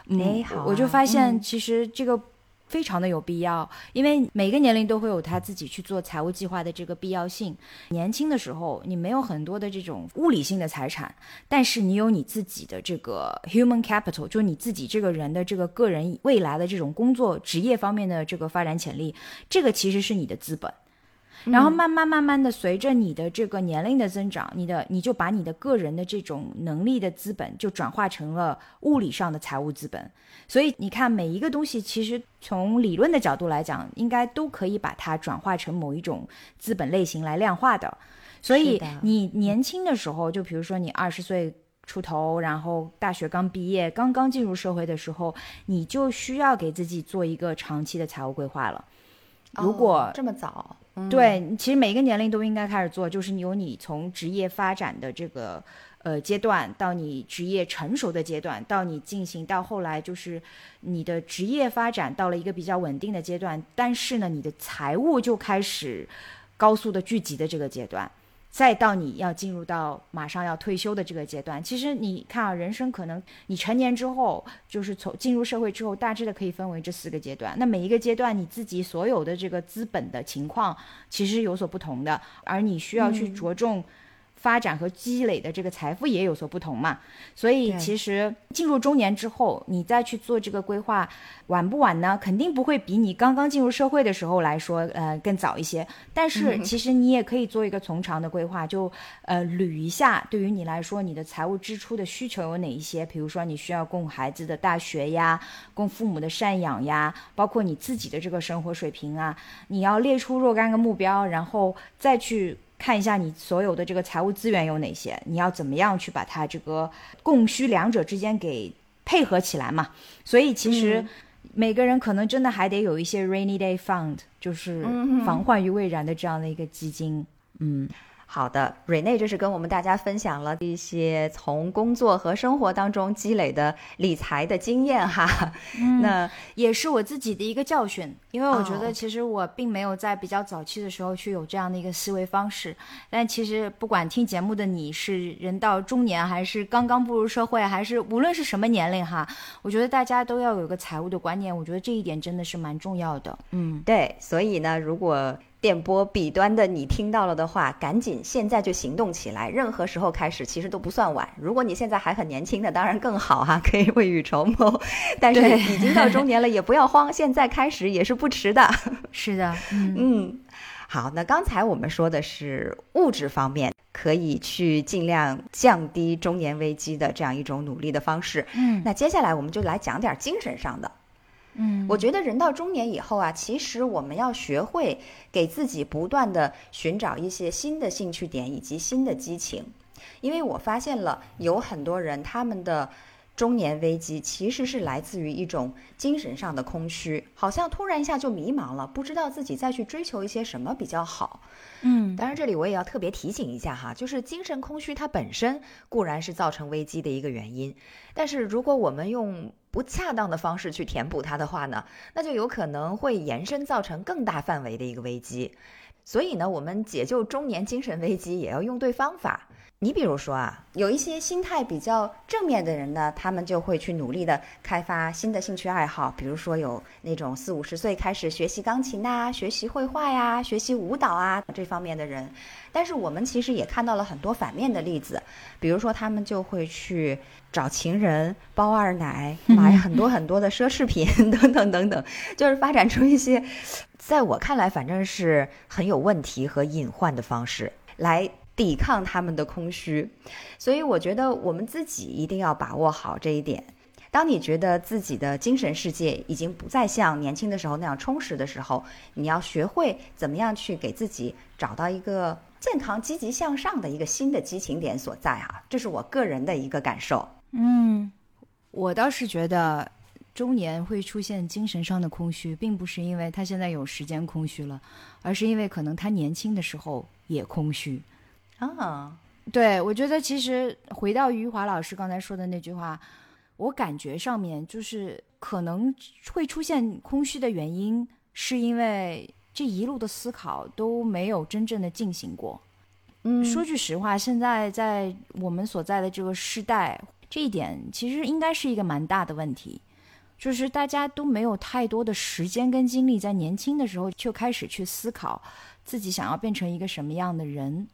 [SPEAKER 4] 嗯，好，
[SPEAKER 2] 我就发现其实这个。非常的有必要，因为每个年龄都会有他自己去做财务计划的这个必要性。年轻的时候，你没有很多的这种物理性的财产，但是你有你自己的这个 human capital，就是你自己这个人的这个个人未来的这种工作职业方面的这个发展潜力，这个其实是你的资本。然后慢慢慢慢的，随着你的这个年龄的增长，你的你就把你的个人的这种能力的资本就转化成了物理上的财务资本。所以你看，每一个东西其实从理论的角度来讲，应该都可以把它转化成某一种资本类型来量化的。所以你年轻的时候，就比如说你二十岁出头，然后大学刚毕业，刚刚进入社会的时候，你就需要给自己做一个长期的财务规划了。如果
[SPEAKER 4] 这么早。
[SPEAKER 2] 对，其实每一个年龄都应该开始做，就是你有你从职业发展的这个呃阶段，到你职业成熟的阶段，到你进行到后来就是你的职业发展到了一个比较稳定的阶段，但是呢，你的财务就开始高速的聚集的这个阶段。再到你要进入到马上要退休的这个阶段，其实你看啊，人生可能你成年之后，就是从进入社会之后，大致的可以分为这四个阶段。那每一个阶段，你自己所有的这个资本的情况，其实有所不同的，而你需要去着重。发展和积累的这个财富也有所不同嘛，所以其实进入中年之后，你再去做这个规划，晚不晚呢？肯定不会比你刚刚进入社会的时候来说，呃，更早一些。但是其实你也可以做一个从长的规划，就呃捋一下，对于你来说，你的财务支出的需求有哪一些？比如说你需要供孩子的大学呀，供父母的赡养呀，包括你自己的这个生活水平啊，你要列出若干个目标，然后再去。看一下你所有的这个财务资源有哪些，你要怎么样去把它这个供需两者之间给配合起来嘛？所以其实每个人可能真的还得有一些 rainy day fund，就是防患于未然的这样的一个基金。嗯。
[SPEAKER 4] 好的，瑞内这是跟我们大家分享了一些从工作和生活当中积累的理财的经验哈。那
[SPEAKER 2] 也是我自己的一个教训，因为我觉得其实我并没有在比较早期的时候去有这样的一个思维方式。但其实不管听节目的你是人到中年，还是刚刚步入社会，还是无论是什么年龄哈，我觉得大家都要有个财务的观念。我觉得这一点真的是蛮重要的。
[SPEAKER 4] 嗯，对，所以呢，如果电波彼端的你听到了的话，赶紧现在就行动起来。任何时候开始其实都不算晚。如果你现在还很年轻的，当然更好哈，可以未雨绸缪。但是已经到中年了，也不要慌，现在开始也是不迟的。
[SPEAKER 2] 是的，
[SPEAKER 4] 嗯，好。那刚才我们说的是物质方面，可以去尽量降低中年危机的这样一种努力的方式。
[SPEAKER 2] 嗯，
[SPEAKER 4] 那接下来我们就来讲点精神上的。
[SPEAKER 2] 嗯，
[SPEAKER 4] 我觉得人到中年以后啊，其实我们要学会给自己不断的寻找一些新的兴趣点以及新的激情，因为我发现了有很多人他们的中年危机其实是来自于一种精神上的空虚，好像突然一下就迷茫了，不知道自己再去追求一些什么比较好。
[SPEAKER 2] 嗯，
[SPEAKER 4] 当然这里我也要特别提醒一下哈，就是精神空虚它本身固然是造成危机的一个原因，但是如果我们用不恰当的方式去填补它的话呢，那就有可能会延伸造成更大范围的一个危机。所以呢，我们解救中年精神危机也要用对方法。你比如说啊，有一些心态比较正面的人呢，他们就会去努力的开发新的兴趣爱好，比如说有那种四五十岁开始学习钢琴呐、学习绘画呀、学习舞蹈啊这方面的人。但是我们其实也看到了很多反面的例子，比如说他们就会去找情人、包二奶、买很多很多的奢侈品 等等等等，就是发展出一些，在我看来反正是很有问题和隐患的方式来抵抗他们的空虚。所以我觉得我们自己一定要把握好这一点。当你觉得自己的精神世界已经不再像年轻的时候那样充实的时候，你要学会怎么样去给自己找到一个。健康、积极向上的一个新的激情点所在啊，这是我个人的一个感受。
[SPEAKER 2] 嗯，我倒是觉得中年会出现精神上的空虚，并不是因为他现在有时间空虚了，而是因为可能他年轻的时候也空虚
[SPEAKER 4] 啊。
[SPEAKER 2] 对，我觉得其实回到余华老师刚才说的那句话，我感觉上面就是可能会出现空虚的原因，是因为。这一路的思考都没有真正的进行过。
[SPEAKER 4] 嗯，
[SPEAKER 2] 说句实话，现在在我们所在的这个时代，这一点其实应该是一个蛮大的问题，就是大家都没有太多的时间跟精力，在年轻的时候就开始去思考自己想要变成一个什么样的人。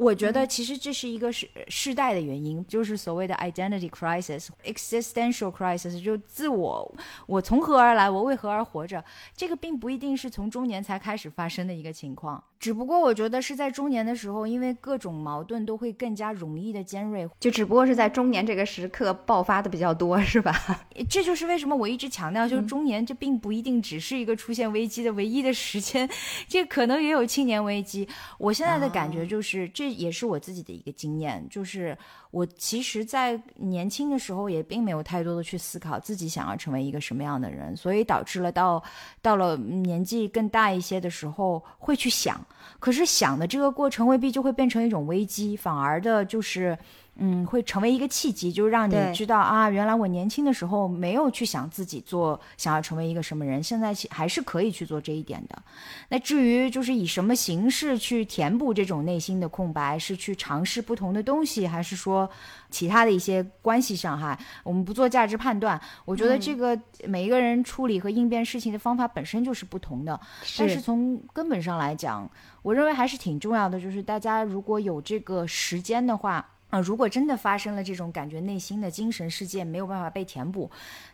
[SPEAKER 2] 我觉得其实这是一个世世代的原因，就是所谓的 identity crisis、existential crisis，就自我，我从何而来，我为何而活着？这个并不一定是从中年才开始发生的一个情况。只不过我觉得是在中年的时候，因为各种矛盾都会更加容易的尖锐，
[SPEAKER 4] 就只不过是在中年这个时刻爆发的比较多，是吧？
[SPEAKER 2] 这就是为什么我一直强调，就是中年这并不一定只是一个出现危机的唯一的时间，这可能也有青年危机。我现在的感觉就是，这也是我自己的一个经验，就是我其实，在年轻的时候也并没有太多的去思考自己想要成为一个什么样的人，所以导致了到到了年纪更大一些的时候会去想。可是想的这个过程未必就会变成一种危机，反而的就是。嗯，会成为一个契机，就让你知道啊，原来我年轻的时候没有去想自己做，想要成为一个什么人，现在还是可以去做这一点的。那至于就是以什么形式去填补这种内心的空白，是去尝试不同的东西，还是说其他的一些关系上哈，我们不做价值判断。我觉得这个每一个人处理和应变事情的方法本身就是不同的，但是从根本上来讲，我认为还是挺重要的，就是大家如果有这个时间的话。啊，如果真的发生了这种感觉，内心的精神世界没有办法被填补，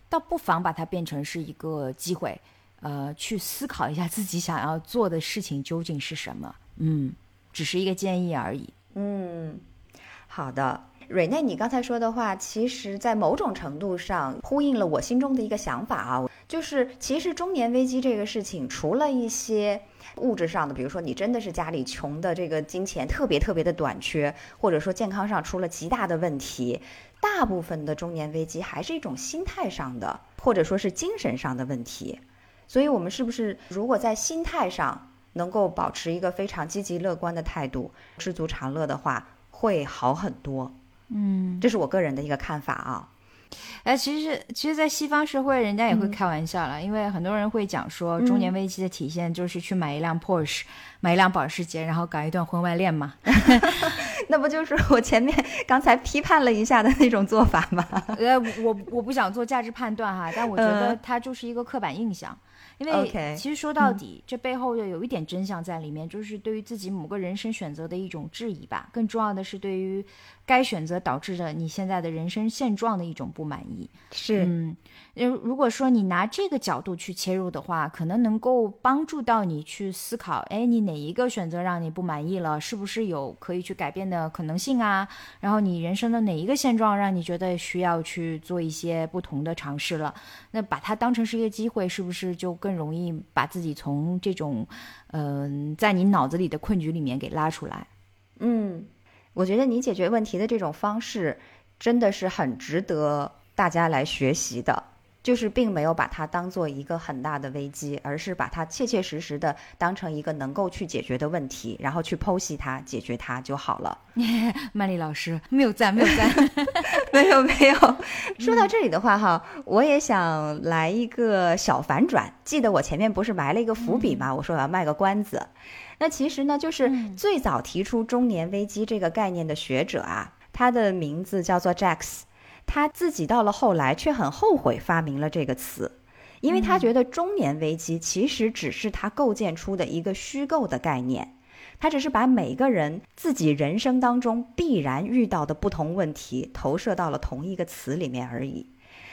[SPEAKER 2] 倒不妨把它变成是一个机会，呃，去思考一下自己想要做的事情究竟是什么。嗯，只是一个建议而已。
[SPEAKER 4] 嗯，好的，瑞内，你刚才说的话，其实在某种程度上呼应了我心中的一个想法啊，就是其实中年危机这个事情，除了一些。物质上的，比如说你真的是家里穷的，这个金钱特别特别的短缺，或者说健康上出了极大的问题，大部分的中年危机还是一种心态上的，或者说是精神上的问题。所以，我们是不是如果在心态上能够保持一个非常积极乐观的态度，知足常乐的话，会好很多。
[SPEAKER 2] 嗯，
[SPEAKER 4] 这是我个人的一个看法啊。
[SPEAKER 2] 哎，其实，其实，在西方社会，人家也会开玩笑了，因为很多人会讲说，中年危机的体现就是去买一辆 Porsche，买一辆保时捷，然后搞一段婚外恋嘛。
[SPEAKER 4] 那不就是我前面刚才批判了一下的那种做法吗？
[SPEAKER 2] 呃，我我不想做价值判断哈，但我觉得它就是一个刻板印象。因为其实说到底，这背后又有一点真相在里面，就是对于自己某个人生选择的一种质疑吧。更重要的是，对于该选择导致着你现在的人生现状的一种不满意。
[SPEAKER 4] 是，
[SPEAKER 2] 嗯。如如果说你拿这个角度去切入的话，可能能够帮助到你去思考，哎，你哪一个选择让你不满意了？是不是有可以去改变的可能性啊？然后你人生的哪一个现状让你觉得需要去做一些不同的尝试了？那把它当成是一个机会，是不是就更容易把自己从这种，嗯，在你脑子里的困局里面给拉出来？
[SPEAKER 4] 嗯，我觉得你解决问题的这种方式真的是很值得大家来学习的。就是并没有把它当做一个很大的危机，而是把它切切实实的当成一个能够去解决的问题，然后去剖析它、解决它就好了。
[SPEAKER 2] 曼丽老师没有赞，没有赞，
[SPEAKER 4] 没有没有。说到这里的话哈，我也想来一个小反转。记得我前面不是埋了一个伏笔吗？我说我要卖个关子。那其实呢，就是最早提出中年危机这个概念的学者啊，他的名字叫做 Jacks。他自己到了后来却很后悔发明了这个词，因为他觉得中年危机其实只是他构建出的一个虚构的概念，他只是把每个人自己人生当中必然遇到的不同问题投射到了同一个词里面而已。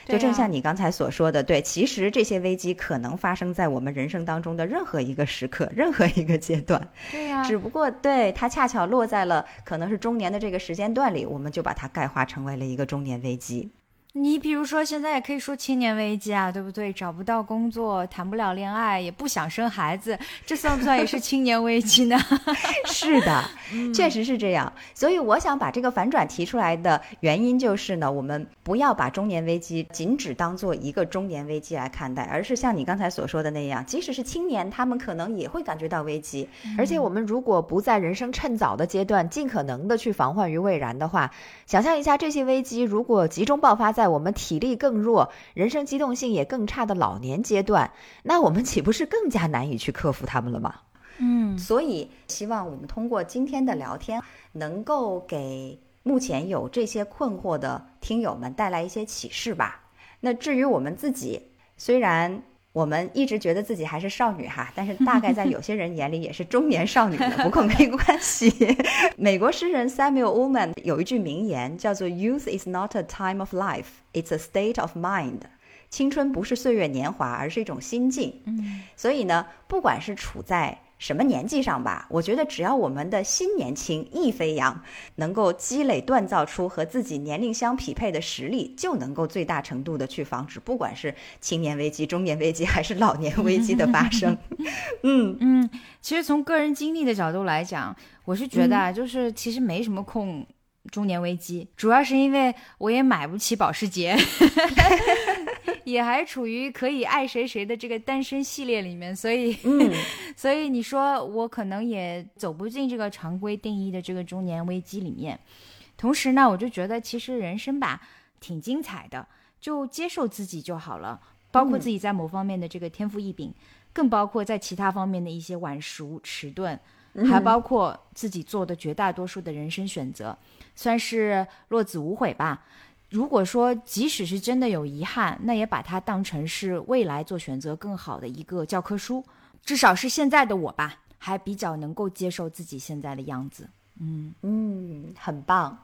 [SPEAKER 4] 就正像你刚才所说的，对，其实这些危机可能发生在我们人生当中的任何一个时刻、任何一个阶段。
[SPEAKER 2] 对呀，
[SPEAKER 4] 只不过对它恰巧落在了可能是中年的这个时间段里，我们就把它概化成为了一个中年危机。
[SPEAKER 2] 你比如说，现在也可以说青年危机啊，对不对？找不到工作，谈不了恋爱，也不想生孩子，这算不算也是青年危机呢？
[SPEAKER 4] 是的，确实是这样。所以我想把这个反转提出来的原因就是呢，我们不要把中年危机仅只当做一个中年危机来看待，而是像你刚才所说的那样，即使是青年，他们可能也会感觉到危机。而且我们如果不在人生趁早的阶段，尽可能的去防患于未然的话，想象一下这些危机如果集中爆发在。在我们体力更弱、人生机动性也更差的老年阶段，那我们岂不是更加难以去克服他们了吗？
[SPEAKER 2] 嗯，
[SPEAKER 4] 所以希望我们通过今天的聊天，能够给目前有这些困惑的听友们带来一些启示吧。那至于我们自己，虽然。我们一直觉得自己还是少女哈，但是大概在 有些人眼里也是中年少女了。不过没关系。美国诗人 Samuel Woman 有一句名言叫做 “Youth is not a time of life; it's a state of mind。”青春不是岁月年华，而是一种心境。
[SPEAKER 2] 嗯，
[SPEAKER 4] 所以呢，不管是处在什么年纪上吧？我觉得只要我们的心年轻、意飞扬，能够积累锻造出和自己年龄相匹配的实力，就能够最大程度的去防止，不管是青年危机、中年危机还是老年危机的发生。嗯
[SPEAKER 2] 嗯，其实从个人经历的角度来讲，我是觉得啊，就是其实没什么空。中年危机，主要是因为我也买不起保时捷，也还处于可以爱谁谁的这个单身系列里面，所以，所以你说我可能也走不进这个常规定义的这个中年危机里面。同时呢，我就觉得其实人生吧挺精彩的，就接受自己就好了，包括自己在某方面的这个天赋异禀，更包括在其他方面的一些晚熟迟钝，还包括自己做的绝大多数的人生选择。算是落子无悔吧。如果说即使是真的有遗憾，那也把它当成是未来做选择更好的一个教科书。至少是现在的我吧，还比较能够接受自己现在的样子。
[SPEAKER 4] 嗯嗯，很棒。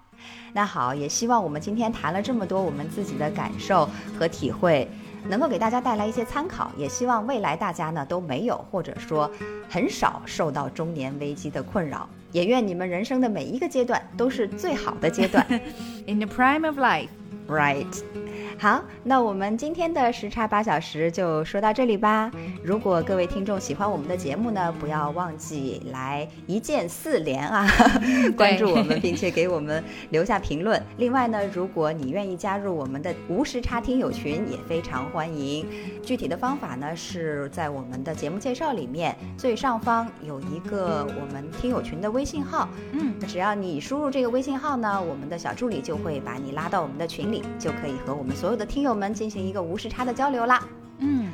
[SPEAKER 4] 那好，也希望我们今天谈了这么多我们自己的感受和体会。能够给大家带来一些参考，也希望未来大家呢都没有或者说很少受到中年危机的困扰，也愿你们人生的每一个阶段都是最好的阶段。
[SPEAKER 2] In the prime of life,
[SPEAKER 4] right? 好，那我们今天的时差八小时就说到这里吧。如果各位听众喜欢我们的节目呢，不要忘记来一键四连啊，关注我们，并且给我们留下评论。另外呢，如果你愿意加入我们的无时差听友群，也非常欢迎。具体的方法呢，是在我们的节目介绍里面最上方有一个我们听友群的微信号。嗯，只要你输入这个微信号呢，我们的小助理就会把你拉到我们的群里，就可以和我们所有的听友们进行一个无时差的交流啦。嗯，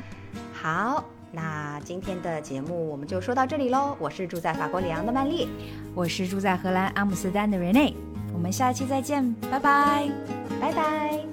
[SPEAKER 4] 好，那今天的节目我们就说到这里喽。我是住在法国里昂的曼丽，
[SPEAKER 2] 我是住在荷兰阿姆斯特丹的 Rene，我们下期再见，拜拜，
[SPEAKER 4] 拜拜。